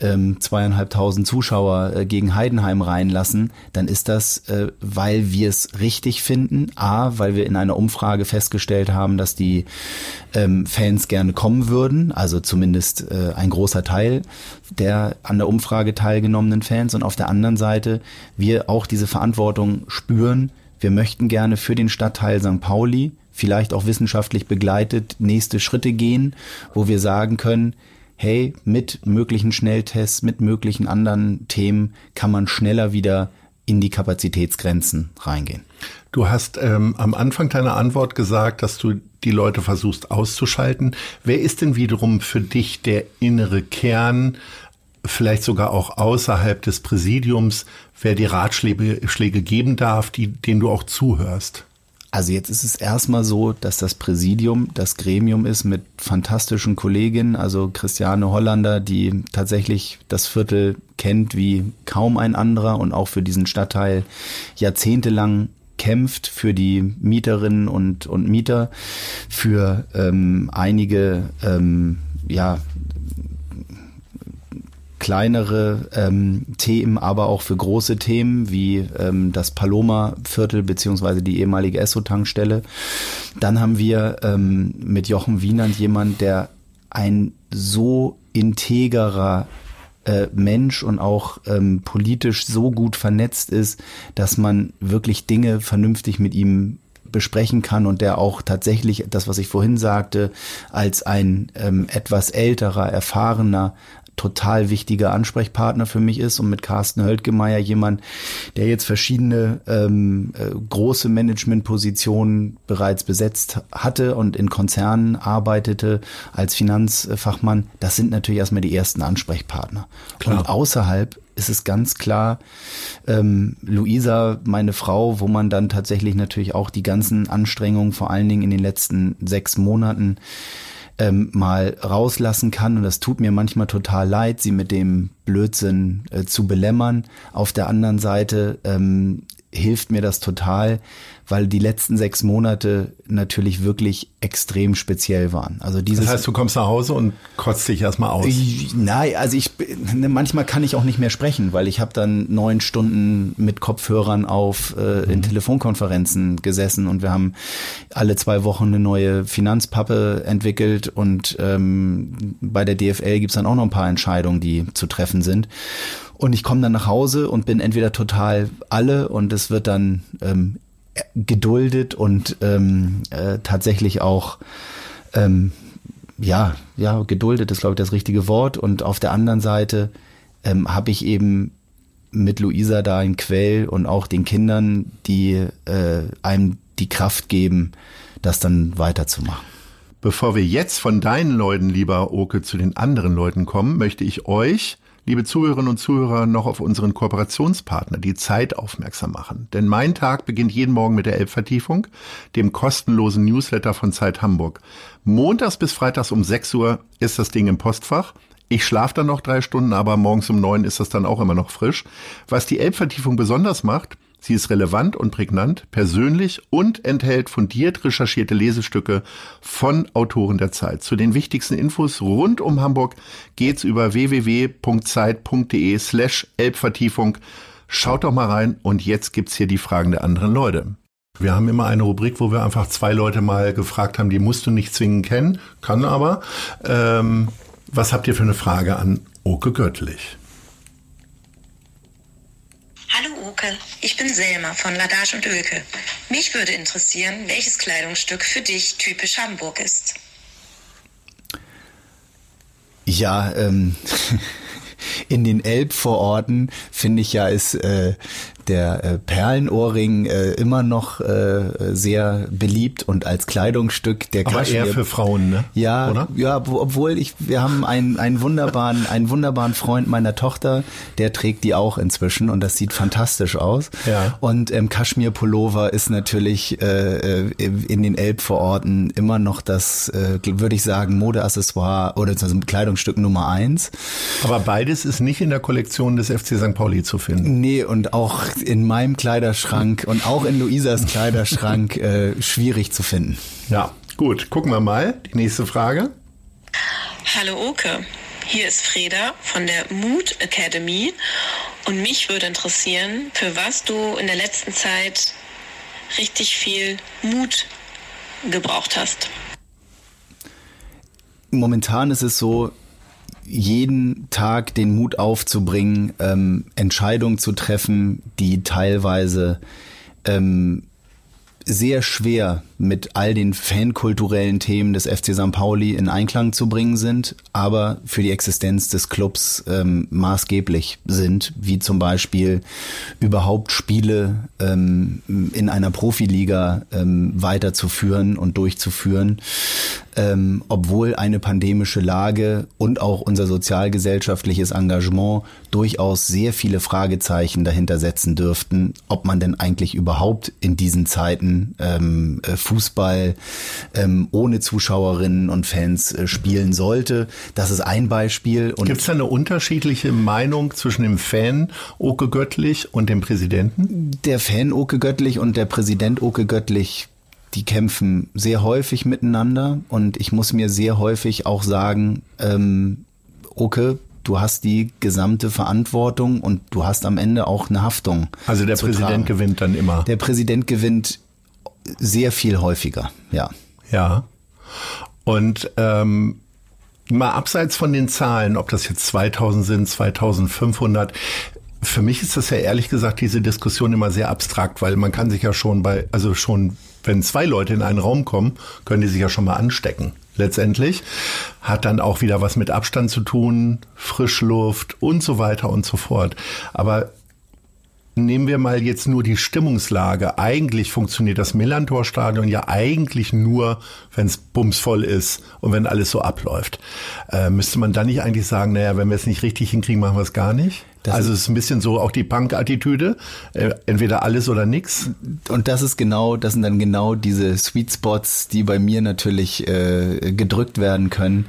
ähm, zweieinhalbtausend Zuschauer äh, gegen Heidenheim reinlassen, dann ist das, äh, weil wir es richtig finden. A, weil wir in einer Umfrage festgestellt haben, dass die ähm, Fans gerne kommen würden, also zumindest äh, ein großer Teil der an der Umfrage teilgenommenen Fans und auf der anderen Seite wir auch diese Verantwortung spüren, wir möchten gerne für den Stadtteil St. Pauli vielleicht auch wissenschaftlich begleitet nächste Schritte gehen, wo wir sagen können, hey, mit möglichen Schnelltests, mit möglichen anderen Themen kann man schneller wieder in die Kapazitätsgrenzen reingehen. Du hast ähm, am Anfang deiner Antwort gesagt, dass du die Leute versuchst auszuschalten. Wer ist denn wiederum für dich der innere Kern, vielleicht sogar auch außerhalb des Präsidiums, wer die Ratschläge Schläge geben darf, die, denen du auch zuhörst? Also jetzt ist es erstmal so, dass das Präsidium das Gremium ist mit fantastischen Kolleginnen, also Christiane Hollander, die tatsächlich das Viertel kennt wie kaum ein anderer und auch für diesen Stadtteil jahrzehntelang kämpft für die Mieterinnen und, und Mieter, für ähm, einige ähm, ja, kleinere ähm, Themen, aber auch für große Themen wie ähm, das Paloma-Viertel beziehungsweise die ehemalige Esso-Tankstelle. Dann haben wir ähm, mit Jochen Wienand jemand, der ein so integerer äh, Mensch und auch ähm, politisch so gut vernetzt ist, dass man wirklich Dinge vernünftig mit ihm besprechen kann und der auch tatsächlich das, was ich vorhin sagte, als ein ähm, etwas älterer, erfahrener, total wichtiger Ansprechpartner für mich ist und mit Carsten Höltgemeier jemand, der jetzt verschiedene ähm, äh, große Managementpositionen bereits besetzt hatte und in Konzernen arbeitete als Finanzfachmann. Das sind natürlich erstmal die ersten Ansprechpartner. Klar. Und außerhalb ist es ganz klar, ähm, Luisa, meine Frau, wo man dann tatsächlich natürlich auch die ganzen Anstrengungen, vor allen Dingen in den letzten sechs Monaten, ähm, mal rauslassen kann. Und das tut mir manchmal total leid, sie mit dem Blödsinn äh, zu belämmern. Auf der anderen Seite ähm, hilft mir das total, weil die letzten sechs Monate natürlich wirklich extrem speziell waren. Also dieses. Das heißt, du kommst nach Hause und kotzt dich erstmal aus. nein, also ich ne, manchmal kann ich auch nicht mehr sprechen, weil ich habe dann neun Stunden mit Kopfhörern auf äh, in mhm. Telefonkonferenzen gesessen und wir haben alle zwei Wochen eine neue Finanzpappe entwickelt und ähm, bei der DFL gibt's dann auch noch ein paar Entscheidungen, die zu treffen sind. Und ich komme dann nach Hause und bin entweder total alle und es wird dann ähm, geduldet und ähm, äh, tatsächlich auch ähm, ja, ja, geduldet ist, glaube ich, das richtige Wort. Und auf der anderen Seite ähm, habe ich eben mit Luisa da ein Quell und auch den Kindern, die äh, einem die Kraft geben, das dann weiterzumachen. Bevor wir jetzt von deinen Leuten, lieber Oke, zu den anderen Leuten kommen, möchte ich euch liebe Zuhörerinnen und Zuhörer, noch auf unseren Kooperationspartner, die Zeit aufmerksam machen. Denn mein Tag beginnt jeden Morgen mit der Elbvertiefung, dem kostenlosen Newsletter von Zeit Hamburg. Montags bis freitags um 6 Uhr ist das Ding im Postfach. Ich schlafe dann noch drei Stunden, aber morgens um neun ist das dann auch immer noch frisch. Was die Elbvertiefung besonders macht, Sie ist relevant und prägnant, persönlich und enthält fundiert recherchierte Lesestücke von Autoren der Zeit. Zu den wichtigsten Infos rund um Hamburg geht's über www.zeit.de slash Elbvertiefung. Schaut doch mal rein und jetzt gibt's hier die Fragen der anderen Leute. Wir haben immer eine Rubrik, wo wir einfach zwei Leute mal gefragt haben, die musst du nicht zwingend kennen, kann aber. Ähm, was habt ihr für eine Frage an Oke Göttlich? Hallo Oke, ich bin Selma von Ladage und Ölke. Mich würde interessieren, welches Kleidungsstück für dich typisch Hamburg ist. Ja, ähm, in den Elbvororten finde ich ja, ist äh, der äh, Perlenohrring äh, immer noch äh, sehr beliebt und als Kleidungsstück der Aber Kaschmir. eher für Frauen, ne? Ja, Oder? ja, obwohl ich, wir haben einen, einen wunderbaren, einen wunderbaren Freund meiner Tochter, der trägt die auch inzwischen und das sieht fantastisch aus. Ja. Und ähm, Kaschmir-Pullover ist natürlich äh, äh in den Elbvororten immer noch das, äh, würde ich sagen, Modeaccessoire oder also Kleidungsstück Nummer eins. Aber beides ist nicht in der Kollektion des FC St. Pauli zu finden. Nee, und auch in meinem Kleiderschrank und auch in Luisas Kleiderschrank äh, schwierig zu finden. Ja, gut. Gucken wir mal. Die nächste Frage. Hallo Oke. Hier ist Freda von der Mood Academy und mich würde interessieren, für was du in der letzten Zeit richtig viel Mut gebraucht hast. Momentan ist es so, jeden Tag den Mut aufzubringen, ähm, Entscheidungen zu treffen, die teilweise ähm, sehr schwer mit all den fankulturellen Themen des FC St. Pauli in Einklang zu bringen sind, aber für die Existenz des Clubs ähm, maßgeblich sind, wie zum Beispiel überhaupt Spiele ähm, in einer Profiliga ähm, weiterzuführen und durchzuführen, ähm, obwohl eine pandemische Lage und auch unser sozialgesellschaftliches Engagement durchaus sehr viele Fragezeichen dahinter setzen dürften, ob man denn eigentlich überhaupt in diesen Zeiten ähm, äh, Fußball ähm, ohne Zuschauerinnen und Fans äh, spielen sollte. Das ist ein Beispiel. Gibt es da eine unterschiedliche Meinung zwischen dem Fan Oke Göttlich und dem Präsidenten? Der Fan Oke Göttlich und der Präsident Oke Göttlich die kämpfen sehr häufig miteinander und ich muss mir sehr häufig auch sagen, ähm, okay, du hast die gesamte Verantwortung und du hast am Ende auch eine Haftung. Also der Präsident tragen. gewinnt dann immer. Der Präsident gewinnt sehr viel häufiger, ja. Ja. Und ähm, mal abseits von den Zahlen, ob das jetzt 2000 sind, 2500, für mich ist das ja ehrlich gesagt diese Diskussion immer sehr abstrakt, weil man kann sich ja schon bei, also schon, wenn zwei Leute in einen Raum kommen, können die sich ja schon mal anstecken. Letztendlich hat dann auch wieder was mit Abstand zu tun, Frischluft und so weiter und so fort. Aber nehmen wir mal jetzt nur die Stimmungslage. Eigentlich funktioniert das Millantor-Stadion ja eigentlich nur, wenn es bumsvoll ist und wenn alles so abläuft. Äh, müsste man dann nicht eigentlich sagen, naja, wenn wir es nicht richtig hinkriegen, machen wir es gar nicht? Das also es ist ein bisschen so auch die Punk-Attitüde, äh, entweder alles oder nix. Und das ist genau, das sind dann genau diese Sweet Spots, die bei mir natürlich äh, gedrückt werden können.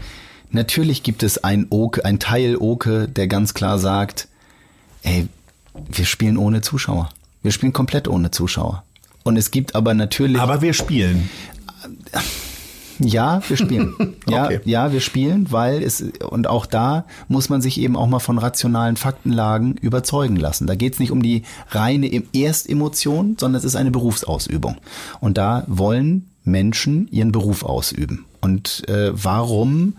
Natürlich gibt es ein Oke, ein Teil Oke, der ganz klar sagt, ey, wir spielen ohne Zuschauer. Wir spielen komplett ohne Zuschauer. Und es gibt aber natürlich. Aber wir spielen. Ja, wir spielen. Ja, okay. ja, wir spielen, weil es, und auch da muss man sich eben auch mal von rationalen Faktenlagen überzeugen lassen. Da geht es nicht um die reine Erstemotion, sondern es ist eine Berufsausübung. Und da wollen Menschen ihren Beruf ausüben. Und äh, warum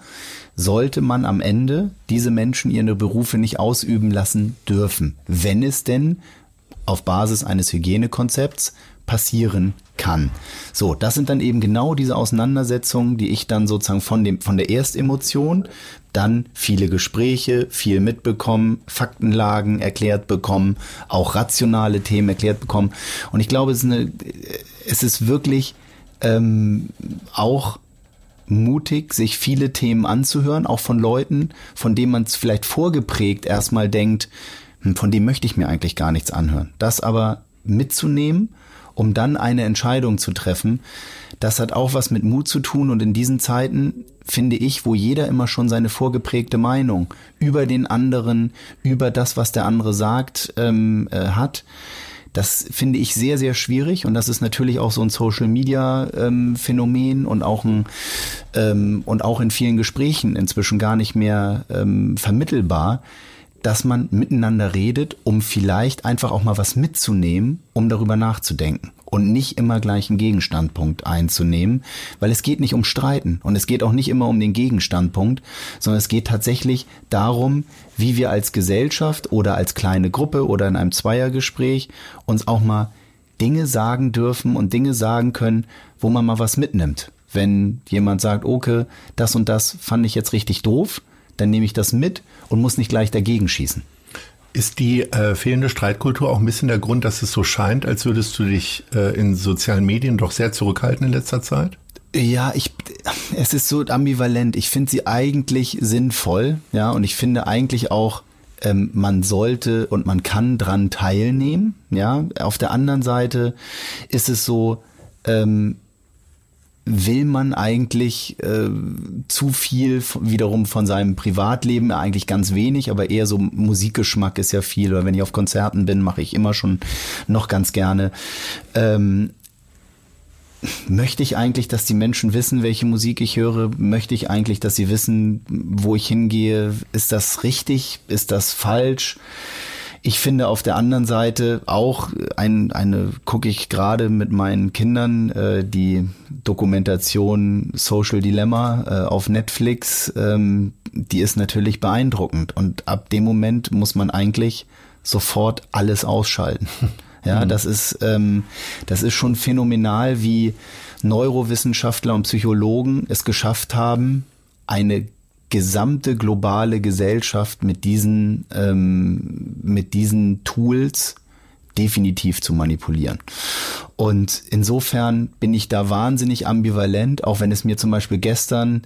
sollte man am Ende diese Menschen ihre Berufe nicht ausüben lassen dürfen, wenn es denn auf Basis eines Hygienekonzepts passieren kann. So, das sind dann eben genau diese Auseinandersetzungen, die ich dann sozusagen von dem, von der Erstemotion, dann viele Gespräche, viel mitbekommen, Faktenlagen erklärt bekommen, auch rationale Themen erklärt bekommen. Und ich glaube, es ist, eine, es ist wirklich ähm, auch mutig, sich viele Themen anzuhören, auch von Leuten, von denen man es vielleicht vorgeprägt erstmal denkt, hm, von dem möchte ich mir eigentlich gar nichts anhören. Das aber mitzunehmen, um dann eine Entscheidung zu treffen, das hat auch was mit Mut zu tun und in diesen Zeiten finde ich, wo jeder immer schon seine vorgeprägte Meinung über den anderen, über das, was der andere sagt, ähm, äh, hat, das finde ich sehr, sehr schwierig und das ist natürlich auch so ein Social Media ähm, Phänomen und auch ein ähm, und auch in vielen Gesprächen inzwischen gar nicht mehr ähm, vermittelbar, dass man miteinander redet, um vielleicht einfach auch mal was mitzunehmen, um darüber nachzudenken und nicht immer gleich einen Gegenstandpunkt einzunehmen, weil es geht nicht um Streiten und es geht auch nicht immer um den Gegenstandpunkt, sondern es geht tatsächlich darum, wie wir als Gesellschaft oder als kleine Gruppe oder in einem Zweiergespräch uns auch mal Dinge sagen dürfen und Dinge sagen können, wo man mal was mitnimmt. Wenn jemand sagt, okay, das und das fand ich jetzt richtig doof, dann nehme ich das mit und muss nicht gleich dagegen schießen. Ist die äh, fehlende Streitkultur auch ein bisschen der Grund, dass es so scheint, als würdest du dich äh, in sozialen Medien doch sehr zurückhalten in letzter Zeit? Ja, ich, es ist so ambivalent. Ich finde sie eigentlich sinnvoll, ja, und ich finde eigentlich auch, ähm, man sollte und man kann dran teilnehmen, ja. Auf der anderen Seite ist es so, ähm, will man eigentlich äh, zu viel wiederum von seinem Privatleben, eigentlich ganz wenig, aber eher so Musikgeschmack ist ja viel. Oder wenn ich auf Konzerten bin, mache ich immer schon noch ganz gerne. Ähm, möchte ich eigentlich, dass die Menschen wissen, welche Musik ich höre? Möchte ich eigentlich, dass sie wissen, wo ich hingehe? Ist das richtig? Ist das falsch? Ich finde auf der anderen Seite auch ein, eine, gucke ich gerade mit meinen Kindern äh, die Dokumentation Social Dilemma äh, auf Netflix, ähm, die ist natürlich beeindruckend. Und ab dem Moment muss man eigentlich sofort alles ausschalten. Ja, mhm. das ist ähm, das ist schon phänomenal, wie Neurowissenschaftler und Psychologen es geschafft haben, eine gesamte globale Gesellschaft mit diesen ähm, mit diesen Tools definitiv zu manipulieren. Und insofern bin ich da wahnsinnig ambivalent, auch wenn es mir zum Beispiel gestern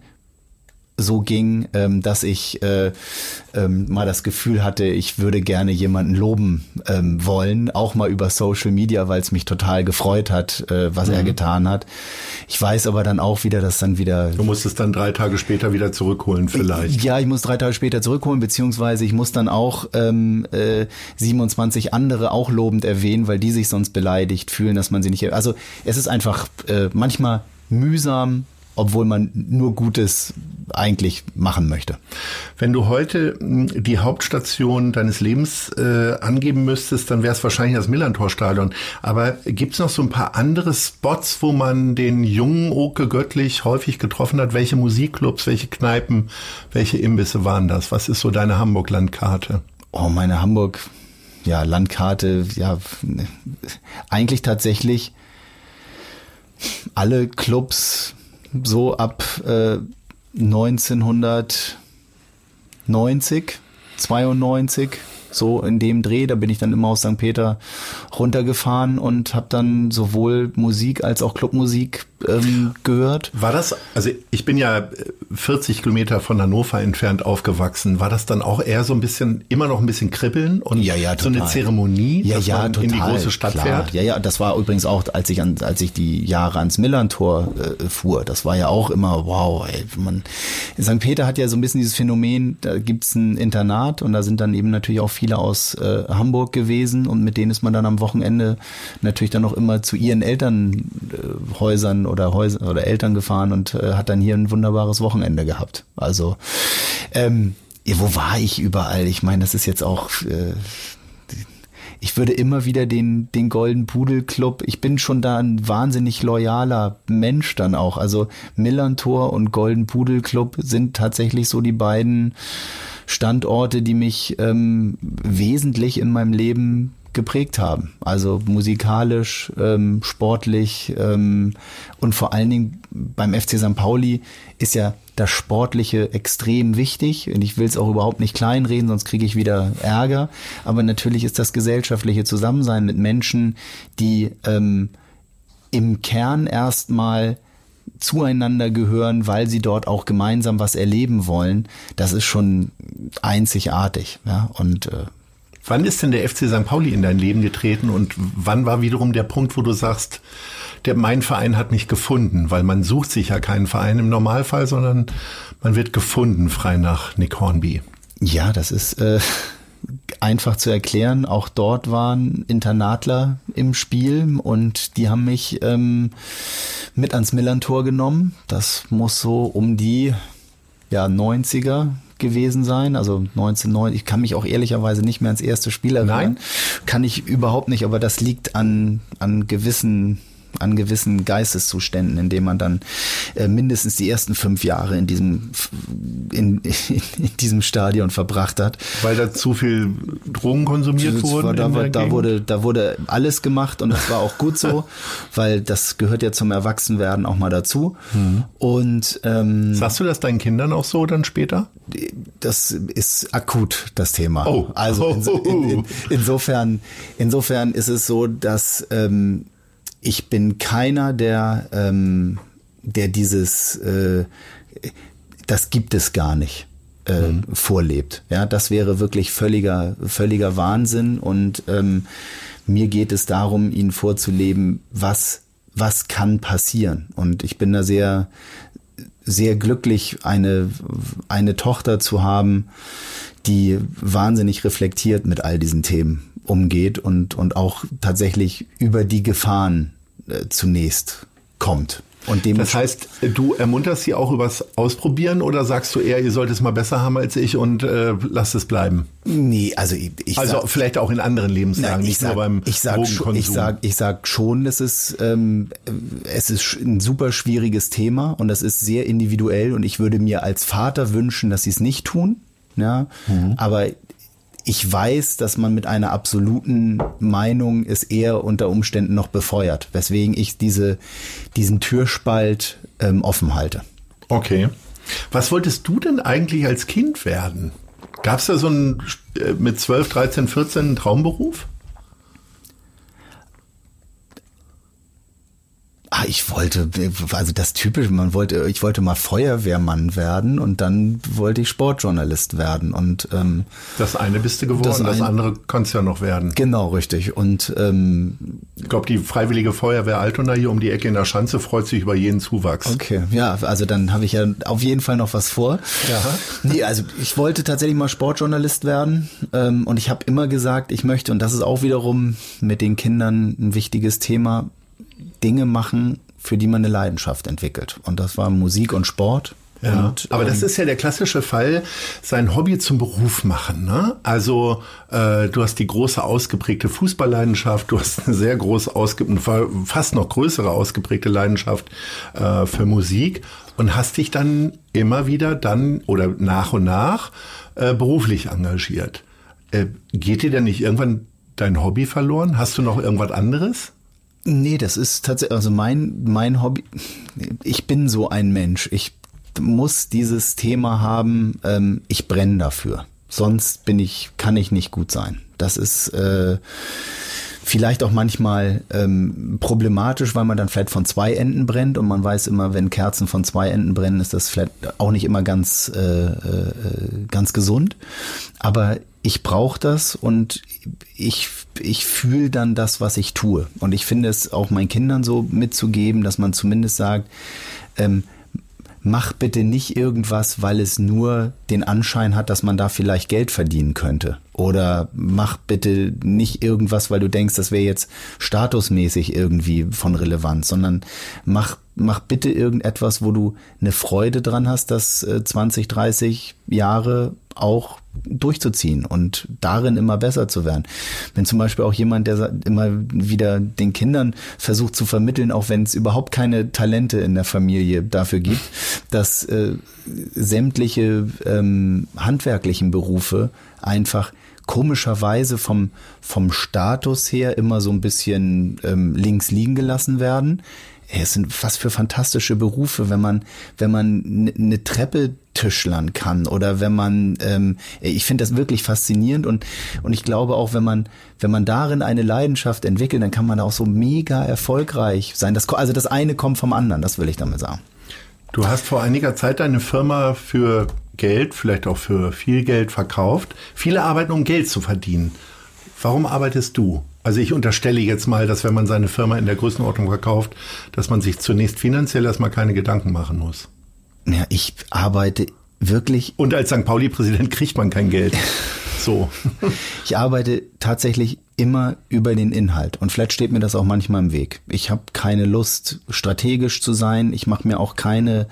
so ging, ähm, dass ich äh, ähm, mal das Gefühl hatte, ich würde gerne jemanden loben ähm, wollen, auch mal über Social Media, weil es mich total gefreut hat, äh, was mhm. er getan hat. Ich weiß aber dann auch wieder, dass dann wieder. Du musst es dann drei Tage später wieder zurückholen, vielleicht. Ja, ich muss drei Tage später zurückholen, beziehungsweise ich muss dann auch ähm, äh, 27 andere auch lobend erwähnen, weil die sich sonst beleidigt fühlen, dass man sie nicht. Also es ist einfach äh, manchmal mühsam, obwohl man nur Gutes eigentlich machen möchte. Wenn du heute hm, die Hauptstation deines Lebens äh, angeben müsstest, dann wäre es wahrscheinlich das Millantor-Stadion. Aber gibt es noch so ein paar andere Spots, wo man den jungen Oke Göttlich häufig getroffen hat? Welche Musikclubs, welche Kneipen, welche Imbisse waren das? Was ist so deine Hamburg-Landkarte? Oh, meine Hamburg, ja, Landkarte, ja, eigentlich tatsächlich alle Clubs so ab äh, 1990, 92, so in dem Dreh. Da bin ich dann immer aus St. Peter runtergefahren und habe dann sowohl Musik als auch Clubmusik ähm, gehört. War das, also ich bin ja 40 Kilometer von Hannover entfernt aufgewachsen. War das dann auch eher so ein bisschen, immer noch ein bisschen kribbeln und ja, ja, so eine Zeremonie, ja, dass ja, man total, in die große Stadt klar. fährt? Ja, ja, das war übrigens auch, als ich an, als ich die Jahre ans Millantor äh, fuhr. Das war ja auch immer, wow, ey, man, St. Peter hat ja so ein bisschen dieses Phänomen, da gibt's ein Internat und da sind dann eben natürlich auch viele aus äh, Hamburg gewesen und mit denen ist man dann am Wochenende natürlich dann auch immer zu ihren Elternhäusern äh, oder Häuser oder Eltern gefahren und äh, hat dann hier ein wunderbares Wochenende gehabt. Also ähm, wo war ich überall? Ich meine, das ist jetzt auch äh, ich würde immer wieder den, den Golden Pudel Club, ich bin schon da ein wahnsinnig loyaler Mensch dann auch. Also Millantor und Golden Pudel Club sind tatsächlich so die beiden Standorte, die mich ähm, wesentlich in meinem Leben geprägt haben. Also musikalisch, ähm, sportlich ähm, und vor allen Dingen beim FC St. Pauli ist ja das Sportliche extrem wichtig und ich will es auch überhaupt nicht kleinreden, sonst kriege ich wieder Ärger. Aber natürlich ist das gesellschaftliche Zusammensein mit Menschen, die ähm, im Kern erstmal zueinander gehören, weil sie dort auch gemeinsam was erleben wollen, das ist schon einzigartig. Ja? Und äh, Wann ist denn der FC St. Pauli in dein Leben getreten und wann war wiederum der Punkt, wo du sagst, der, mein Verein hat mich gefunden? Weil man sucht sich ja keinen Verein im Normalfall, sondern man wird gefunden, frei nach Nick Hornby. Ja, das ist äh, einfach zu erklären. Auch dort waren Internatler im Spiel und die haben mich ähm, mit ans Millantor genommen. Das muss so um die ja, 90er gewesen sein, also 1990. Ich kann mich auch ehrlicherweise nicht mehr ans erste Spiel erinnern. Nein. Kann ich überhaupt nicht, aber das liegt an, an gewissen an gewissen Geisteszuständen, in denen man dann äh, mindestens die ersten fünf Jahre in diesem in, in, in diesem Stadion verbracht hat. Weil da zu viel Drogen konsumiert wurden. Da, war, da wurde da wurde alles gemacht und das war auch gut so, weil das gehört ja zum Erwachsenwerden auch mal dazu. Mhm. Und ähm, sagst du das deinen Kindern auch so dann später? Das ist akut das Thema. Oh. Also in, in, insofern insofern ist es so, dass ähm, ich bin keiner, der, ähm, der dieses, äh, das gibt es gar nicht. Äh, mhm. vorlebt. Ja, das wäre wirklich völliger, völliger Wahnsinn und ähm, mir geht es darum, ihnen vorzuleben, was, was kann passieren. Und ich bin da sehr, sehr glücklich, eine, eine Tochter zu haben, die wahnsinnig reflektiert mit all diesen Themen umgeht und, und auch tatsächlich über die Gefahren äh, zunächst kommt. Und dem das heißt, du ermunterst sie auch übers Ausprobieren oder sagst du eher, ihr sollt es mal besser haben als ich und äh, lasst es bleiben? Nee, also ich, ich Also sag, vielleicht auch in anderen Lebenslagen, nein, nicht sag, nur beim ich sag. Ich sag, ich sag schon, es ist, ähm, es ist ein super schwieriges Thema und das ist sehr individuell und ich würde mir als Vater wünschen, dass sie es nicht tun. Ja, mhm. aber ich weiß, dass man mit einer absoluten Meinung es eher unter Umständen noch befeuert, weswegen ich diese, diesen Türspalt ähm, offen halte. Okay. Was wolltest du denn eigentlich als Kind werden? Gab es da so einen äh, mit 12, 13, 14 einen Traumberuf? Ah, ich wollte, also das typische, man wollte, ich wollte mal Feuerwehrmann werden und dann wollte ich Sportjournalist werden und ähm, das eine bist du geworden, das, das andere kannst du ja noch werden. Genau, richtig. Und ähm, ich glaube, die Freiwillige Feuerwehr Altona hier um die Ecke in der Schanze freut sich über jeden Zuwachs. Okay, ja, also dann habe ich ja auf jeden Fall noch was vor. Ja. Nee, also ich wollte tatsächlich mal Sportjournalist werden ähm, und ich habe immer gesagt, ich möchte, und das ist auch wiederum mit den Kindern ein wichtiges Thema, Dinge machen, für die man eine Leidenschaft entwickelt. Und das war Musik und Sport. Ja, und, aber ähm, das ist ja der klassische Fall, sein Hobby zum Beruf machen. Ne? Also äh, du hast die große ausgeprägte Fußballleidenschaft, du hast eine sehr große, ausgeprägte, fast noch größere ausgeprägte Leidenschaft äh, für Musik und hast dich dann immer wieder dann oder nach und nach äh, beruflich engagiert. Äh, geht dir denn nicht irgendwann dein Hobby verloren? Hast du noch irgendwas anderes? Nee, das ist tatsächlich, also mein, mein Hobby, ich bin so ein Mensch. Ich muss dieses Thema haben, ähm, ich brenne dafür. Sonst bin ich, kann ich nicht gut sein. Das ist äh, vielleicht auch manchmal ähm, problematisch, weil man dann vielleicht von zwei Enden brennt und man weiß immer, wenn Kerzen von zwei Enden brennen, ist das vielleicht auch nicht immer ganz, äh, äh, ganz gesund. Aber ich brauche das und ich, ich fühle dann das, was ich tue. Und ich finde es auch meinen Kindern so mitzugeben, dass man zumindest sagt, ähm, mach bitte nicht irgendwas, weil es nur den Anschein hat, dass man da vielleicht Geld verdienen könnte. Oder mach bitte nicht irgendwas, weil du denkst, das wäre jetzt statusmäßig irgendwie von Relevanz, sondern mach, mach bitte irgendetwas, wo du eine Freude dran hast, das 20, 30 Jahre auch durchzuziehen und darin immer besser zu werden. Wenn zum Beispiel auch jemand, der immer wieder den Kindern versucht zu vermitteln, auch wenn es überhaupt keine Talente in der Familie dafür gibt, dass äh, sämtliche ähm, handwerklichen Berufe einfach komischerweise vom, vom Status her immer so ein bisschen ähm, links liegen gelassen werden es sind was für fantastische Berufe, wenn man, wenn man eine Treppe tischlern kann oder wenn man, ähm, ich finde das wirklich faszinierend und, und ich glaube auch, wenn man, wenn man darin eine Leidenschaft entwickelt, dann kann man auch so mega erfolgreich sein. Das, also das eine kommt vom anderen, das will ich damit sagen. Du hast vor einiger Zeit deine Firma für Geld, vielleicht auch für viel Geld verkauft. Viele arbeiten, um Geld zu verdienen. Warum arbeitest du? Also ich unterstelle jetzt mal, dass wenn man seine Firma in der Größenordnung verkauft, dass man sich zunächst finanziell erstmal keine Gedanken machen muss. Ja, ich arbeite wirklich. Und als St. Pauli-Präsident kriegt man kein Geld. So. ich arbeite tatsächlich immer über den Inhalt. Und vielleicht steht mir das auch manchmal im Weg. Ich habe keine Lust, strategisch zu sein. Ich mache mir auch keine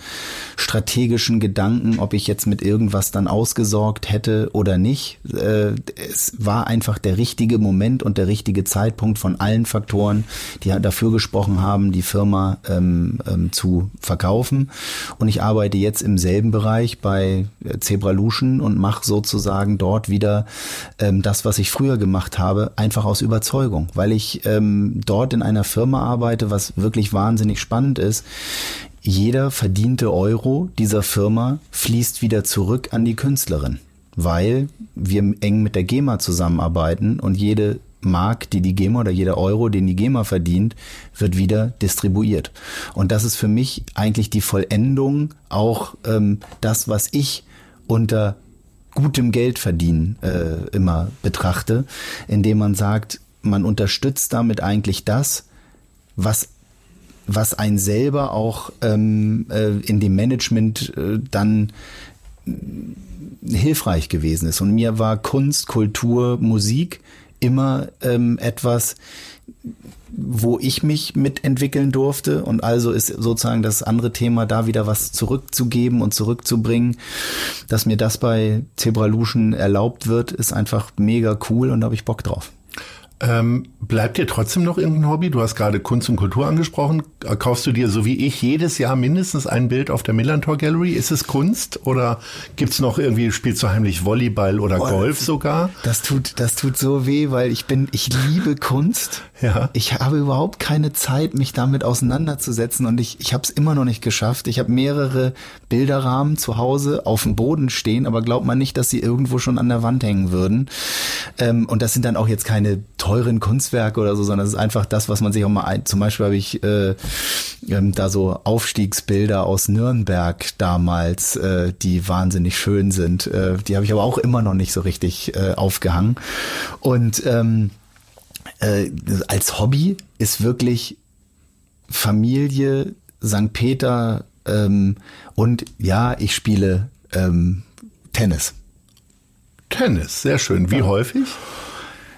strategischen Gedanken, ob ich jetzt mit irgendwas dann ausgesorgt hätte oder nicht. Äh, es war einfach der richtige Moment und der richtige Zeitpunkt von allen Faktoren, die dafür gesprochen haben, die Firma ähm, ähm, zu verkaufen. Und ich arbeite jetzt im selben Bereich bei Zebralution und mache sozusagen dort wieder ähm, das, was ich früher gemacht habe, einfach aus Überzeugung, weil ich ähm, dort in einer Firma arbeite, was wirklich wahnsinnig spannend ist. Jeder verdiente Euro dieser Firma fließt wieder zurück an die Künstlerin, weil wir eng mit der GEMA zusammenarbeiten und jede Mark, die die GEMA oder jeder Euro, den die GEMA verdient, wird wieder distribuiert. Und das ist für mich eigentlich die Vollendung, auch ähm, das, was ich unter gutem Geld verdienen äh, immer betrachte, indem man sagt, man unterstützt damit eigentlich das, was was ein selber auch ähm, äh, in dem Management äh, dann hilfreich gewesen ist. Und mir war Kunst, Kultur, Musik immer ähm, etwas, wo ich mich mitentwickeln durfte. Und also ist sozusagen das andere Thema, da wieder was zurückzugeben und zurückzubringen. Dass mir das bei Zebralution erlaubt wird, ist einfach mega cool und da habe ich Bock drauf. Ähm, bleibt dir trotzdem noch irgendein Hobby? Du hast gerade Kunst und Kultur angesprochen. Kaufst du dir, so wie ich, jedes Jahr mindestens ein Bild auf der Millantor Gallery? Ist es Kunst oder gibt's noch irgendwie, spielst du heimlich Volleyball oder oh, Golf sogar? Das tut, das tut so weh, weil ich bin, ich liebe Kunst. Ja. Ich habe überhaupt keine Zeit, mich damit auseinanderzusetzen und ich, ich habe es immer noch nicht geschafft. Ich habe mehrere Bilderrahmen zu Hause auf dem Boden stehen, aber glaubt man nicht, dass sie irgendwo schon an der Wand hängen würden. Ähm, und das sind dann auch jetzt keine teuren Kunstwerke oder so, sondern es ist einfach das, was man sich auch mal ein. Zum Beispiel habe ich äh, ähm, da so Aufstiegsbilder aus Nürnberg damals, äh, die wahnsinnig schön sind. Äh, die habe ich aber auch immer noch nicht so richtig äh, aufgehangen. Und ähm, äh, als Hobby ist wirklich Familie, St. Peter ähm, und ja, ich spiele ähm, Tennis. Tennis, sehr schön. Wie ja. häufig?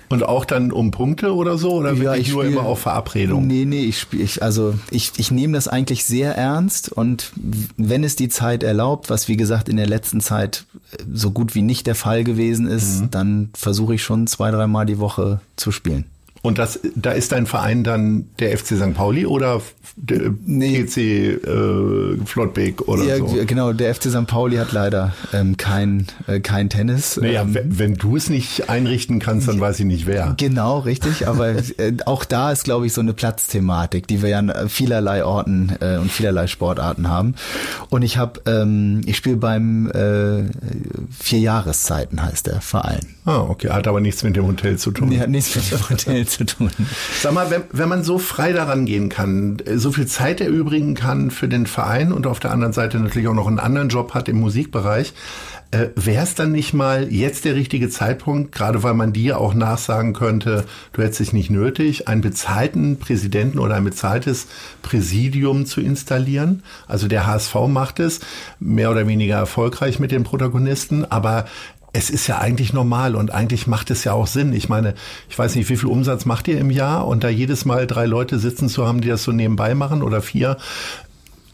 Und auch dann um Punkte oder so? Oder ja, ich nur spiel, immer auf Verabredung? Nee, nee, ich spiele, ich, also ich, ich nehme das eigentlich sehr ernst und wenn es die Zeit erlaubt, was wie gesagt in der letzten Zeit so gut wie nicht der Fall gewesen ist, mhm. dann versuche ich schon zwei, dreimal die Woche zu spielen. Und das, da ist dein Verein dann der FC St. Pauli oder der nee. PC äh, Flottbek oder ja, so? Genau, der FC St. Pauli hat leider ähm, kein, äh, kein Tennis. Naja, ähm, wenn du es nicht einrichten kannst, dann weiß ich nicht wer. Genau, richtig. Aber äh, auch da ist, glaube ich, so eine Platzthematik, die wir ja an vielerlei Orten äh, und vielerlei Sportarten haben. Und ich habe, ähm, ich spiele beim äh, Vier Jahreszeiten heißt der Verein. Ah, okay. Hat aber nichts mit dem Hotel zu tun. Nee, hat nichts mit dem Hotel zu tun. Sag mal, wenn, wenn man so frei daran gehen kann, so viel Zeit erübrigen kann für den Verein und auf der anderen Seite natürlich auch noch einen anderen Job hat im Musikbereich, äh, wäre es dann nicht mal jetzt der richtige Zeitpunkt, gerade weil man dir auch nachsagen könnte, du hättest dich nicht nötig, einen bezahlten Präsidenten oder ein bezahltes Präsidium zu installieren? Also der HSV macht es mehr oder weniger erfolgreich mit den Protagonisten, aber es ist ja eigentlich normal und eigentlich macht es ja auch Sinn. Ich meine, ich weiß nicht, wie viel Umsatz macht ihr im Jahr und da jedes Mal drei Leute sitzen zu haben, die das so nebenbei machen oder vier,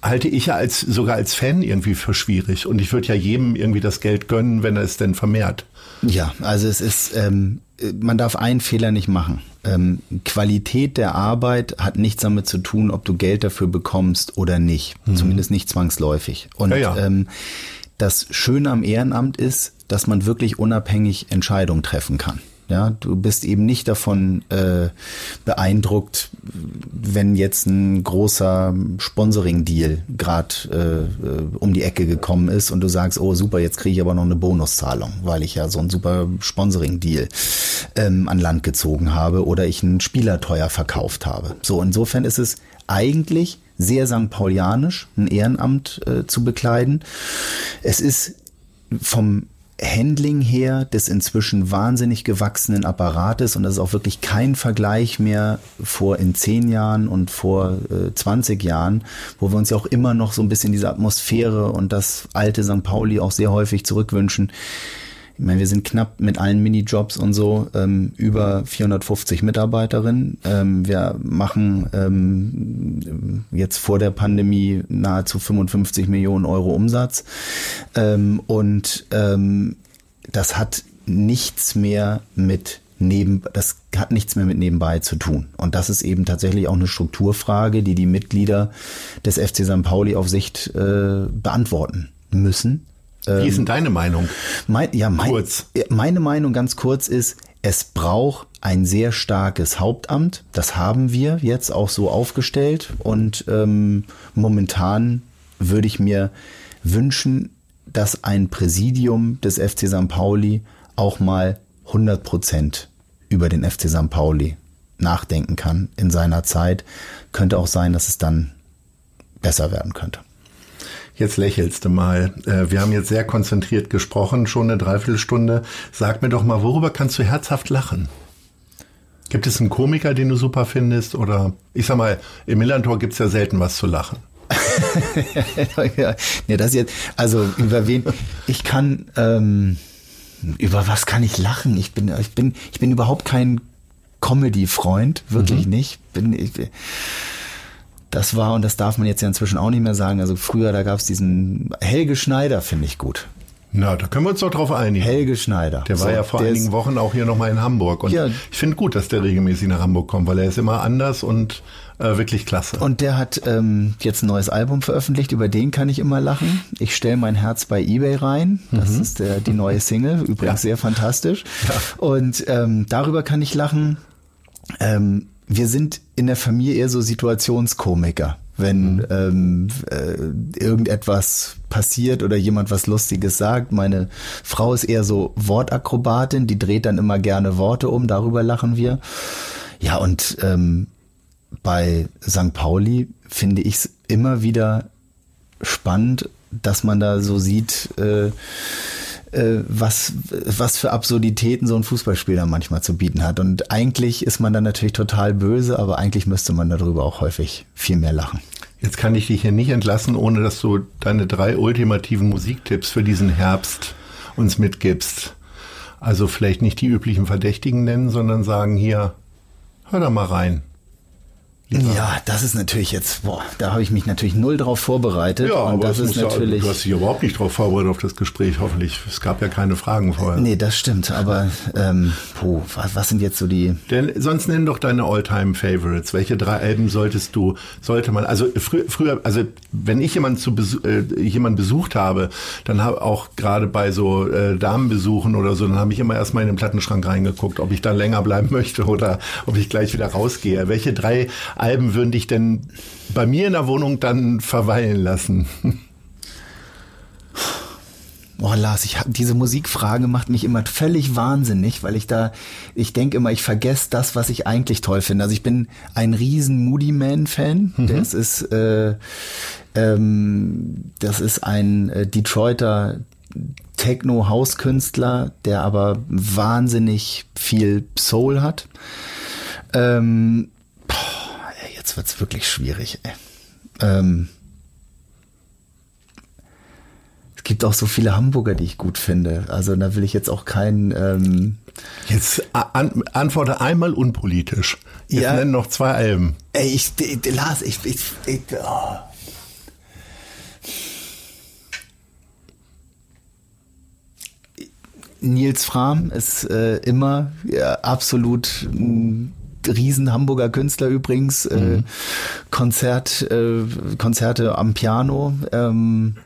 halte ich ja als sogar als Fan irgendwie für schwierig. Und ich würde ja jedem irgendwie das Geld gönnen, wenn er es denn vermehrt. Ja, also es ist, ähm, man darf einen Fehler nicht machen. Ähm, Qualität der Arbeit hat nichts damit zu tun, ob du Geld dafür bekommst oder nicht. Mhm. Zumindest nicht zwangsläufig. Und ja, ja. Ähm, das Schöne am Ehrenamt ist, dass man wirklich unabhängig Entscheidungen treffen kann. Ja, du bist eben nicht davon äh, beeindruckt, wenn jetzt ein großer Sponsoring-Deal gerade äh, um die Ecke gekommen ist und du sagst, oh super, jetzt kriege ich aber noch eine Bonuszahlung, weil ich ja so einen super Sponsoring-Deal ähm, an Land gezogen habe oder ich einen Spieler teuer verkauft habe. So, insofern ist es eigentlich sehr St. Paulianisch, ein Ehrenamt äh, zu bekleiden. Es ist vom Handling her des inzwischen wahnsinnig gewachsenen Apparates und das ist auch wirklich kein Vergleich mehr vor in zehn Jahren und vor äh, 20 Jahren, wo wir uns ja auch immer noch so ein bisschen diese Atmosphäre und das alte St. Pauli auch sehr häufig zurückwünschen. Ich meine, wir sind knapp mit allen Minijobs und so ähm, über 450 Mitarbeiterinnen. Ähm, wir machen ähm, jetzt vor der Pandemie nahezu 55 Millionen Euro Umsatz. Ähm, und ähm, das hat nichts mehr mit neben, das hat nichts mehr mit nebenbei zu tun. Und das ist eben tatsächlich auch eine Strukturfrage, die die Mitglieder des FC St. Pauli auf Sicht äh, beantworten müssen. Wie ist denn ähm, deine Meinung? Mein, ja, mein, kurz. Meine Meinung ganz kurz ist, es braucht ein sehr starkes Hauptamt. Das haben wir jetzt auch so aufgestellt. Und ähm, momentan würde ich mir wünschen, dass ein Präsidium des FC St. Pauli auch mal 100 Prozent über den FC St. Pauli nachdenken kann in seiner Zeit. Könnte auch sein, dass es dann besser werden könnte. Jetzt lächelst du mal. Äh, wir haben jetzt sehr konzentriert gesprochen, schon eine Dreiviertelstunde. Sag mir doch mal, worüber kannst du herzhaft lachen? Gibt es einen Komiker, den du super findest? Oder ich sag mal, im Millantor gibt es ja selten was zu lachen. ja, nee, das jetzt, also über wen? Ich kann, ähm, über was kann ich lachen? Ich bin, ich bin, ich bin überhaupt kein Comedy-Freund, wirklich mhm. nicht. Bin, ich, das war, und das darf man jetzt ja inzwischen auch nicht mehr sagen, also früher, da gab es diesen Helge Schneider, finde ich gut. Na, da können wir uns doch drauf einigen. Helge Schneider. Der war So, ja vor einigen ist- Wochen auch hier nochmal in Hamburg. Und Ja. ich finde gut, dass der regelmäßig nach Hamburg kommt, weil er ist immer anders und äh, wirklich klasse. Und der hat ähm, jetzt ein neues Album veröffentlicht, über den kann ich immer lachen. Ich stelle mein Herz bei eBay rein. Das ist der, die neue Single, übrigens Mhm. Ja. sehr fantastisch. Und ähm, darüber kann ich lachen. Ähm, wir sind in der Familie eher so Situationskomiker. Wenn Mhm. ähm, äh, irgendetwas passiert oder jemand was Lustiges sagt. Meine Frau ist eher so Wortakrobatin, die dreht dann immer gerne Worte um, darüber lachen wir. Ja, und ähm, bei St. Pauli finde ich es immer wieder spannend, dass man da so sieht, äh, äh, was, was für Absurditäten so ein Fußballspiel dann manchmal zu bieten hat. Und eigentlich ist man dann natürlich total böse, aber eigentlich müsste man darüber auch häufig viel mehr lachen. Jetzt kann ich dich hier nicht entlassen, ohne dass du deine drei ultimativen Musiktipps für diesen Herbst uns mitgibst. Also vielleicht nicht die üblichen Verdächtigen nennen, sondern sagen hier, hör da mal rein. Ja, das ist natürlich jetzt, boah, da habe ich mich natürlich null drauf vorbereitet. und das es ist natürlich. Ja, du hast dich überhaupt nicht darauf vorbereitet auf das Gespräch, hoffentlich. Es gab ja keine Fragen vorher. Nee, das stimmt, aber ähm, puh, was, was sind jetzt so die. Denn sonst nenn doch deine Alltime favorites Welche drei Alben solltest du, sollte man, also frü früher, also wenn ich jemanden zu besu äh, jemanden besucht habe, dann habe auch gerade bei so äh, Damenbesuchen oder so, dann habe ich immer erstmal in den Plattenschrank reingeguckt, ob ich da länger bleiben möchte oder ob ich gleich wieder rausgehe. Welche drei Alben würden dich denn bei mir in der Wohnung dann verweilen lassen? Oh Lars, ich hab, diese Musikfrage macht mich immer völlig wahnsinnig, weil ich da, ich denke immer, ich vergesse das, was ich eigentlich toll finde. Also ich bin ein riesen Moody Man Fan. Das ist, äh, ähm, das ist ein äh, Detroiter Techno-Hauskünstler, der aber wahnsinnig viel Soul hat. Ähm, boah, jetzt wird's wirklich schwierig. Ey. Ähm, es gibt auch so viele Hamburger, die ich gut finde. Also da will ich jetzt auch keinen. Ähm, Jetzt an, antworte einmal unpolitisch. Jetzt Ja. nenn noch zwei Alben. ey, ich, ich Lars, ich, ich, ich oh. Nils Fram ist äh, immer ja, absolut ein riesen Hamburger Künstler übrigens. Äh, Konzert, äh, Konzerte am Piano. Ähm,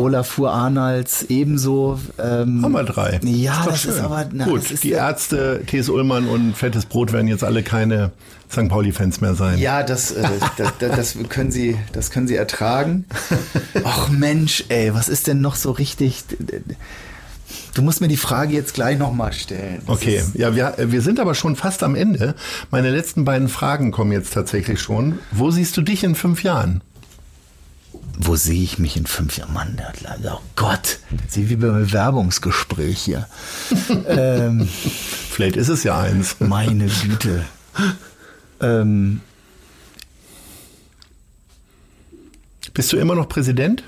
Olafur Arnalds ebenso. Ähm, Haben wir drei. Ja, doch das ist schön. aber na, gut. ist die Ärzte, T.S. Ullmann und Fettes Brot werden jetzt alle keine St. Pauli-Fans mehr sein. Ja, das, äh, das, das, das können Sie, das können Sie ertragen. Ach Mensch, ey, was ist denn noch so richtig? Du musst mir die Frage jetzt gleich nochmal stellen. Das Okay, ja, wir, wir sind aber schon fast am Ende. Meine letzten beiden Fragen kommen jetzt tatsächlich schon. Wo siehst du dich in fünf Jahren? Wo sehe ich mich in fünf Jahren? Mann, der hat oh Gott, sie wie beim Bewerbungsgespräch hier. ähm, Vielleicht ist es ja eins. meine Güte. Ähm, Bist du immer noch Präsident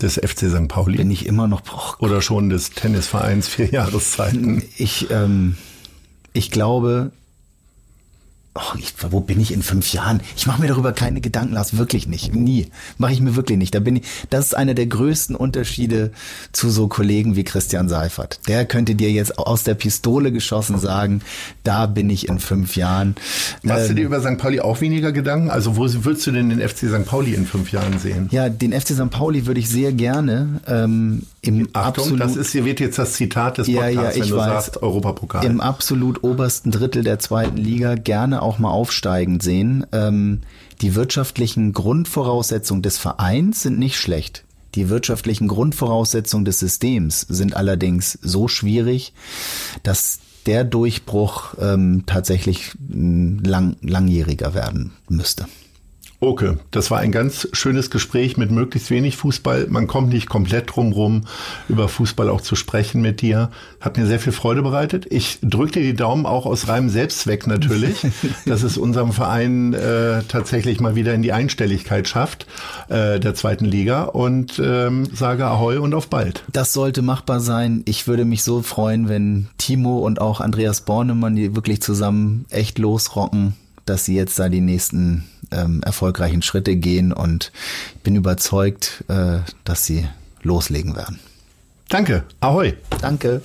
des FC St. Pauli? bin ich immer noch. Oh Oder schon des Tennisvereins vier Jahreszeiten? Ich, ähm, ich glaube, oh, ich, wo bin ich in fünf Jahren? Ich mache mir darüber keine Gedanken, Lars, wirklich nicht. Nie. Mache ich mir wirklich nicht. Da bin ich, das ist einer der größten Unterschiede zu so Kollegen wie Christian Seifert. Der könnte dir jetzt aus der Pistole geschossen sagen, da bin ich in fünf Jahren. Machst du Ähm, dir über St. Pauli auch weniger Gedanken? Also wo würdest du denn den FC St. Pauli in fünf Jahren sehen? ja, den FC St. Pauli würde ich sehr gerne ähm, im Achtung, absolut das ist hier wird jetzt das Zitat des Ja, Podcasts, ja, ich wenn du weiß. sagst Europapokal. im absolut obersten Drittel der zweiten Liga gerne auch mal aufsteigend sehen. Ähm, die wirtschaftlichen Grundvoraussetzungen des Vereins sind nicht schlecht. Die wirtschaftlichen Grundvoraussetzungen des Systems sind allerdings so schwierig, dass der Durchbruch ähm, tatsächlich lang, langjähriger werden müsste. Okay, das war ein ganz schönes Gespräch mit möglichst wenig Fußball. Man kommt nicht komplett drum rum, über Fußball auch zu sprechen mit dir. Hat mir sehr viel Freude bereitet. Ich drücke dir die Daumen auch aus reinem Selbstzweck natürlich, dass es unserem Verein äh, tatsächlich mal wieder in die Einstelligkeit schafft, äh, der zweiten Liga. Und ähm, sage Ahoi und auf bald. Das sollte machbar sein. Ich würde mich so freuen, wenn Timo und auch Andreas Bornemann die wirklich zusammen echt losrocken, dass sie jetzt da die nächsten ähm, erfolgreichen Schritte gehen und bin überzeugt, äh, dass sie loslegen werden. Danke. Ahoi. Danke.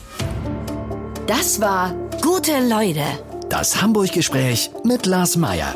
Das war Gute Leute. Das Hamburg-Gespräch mit Lars Meier.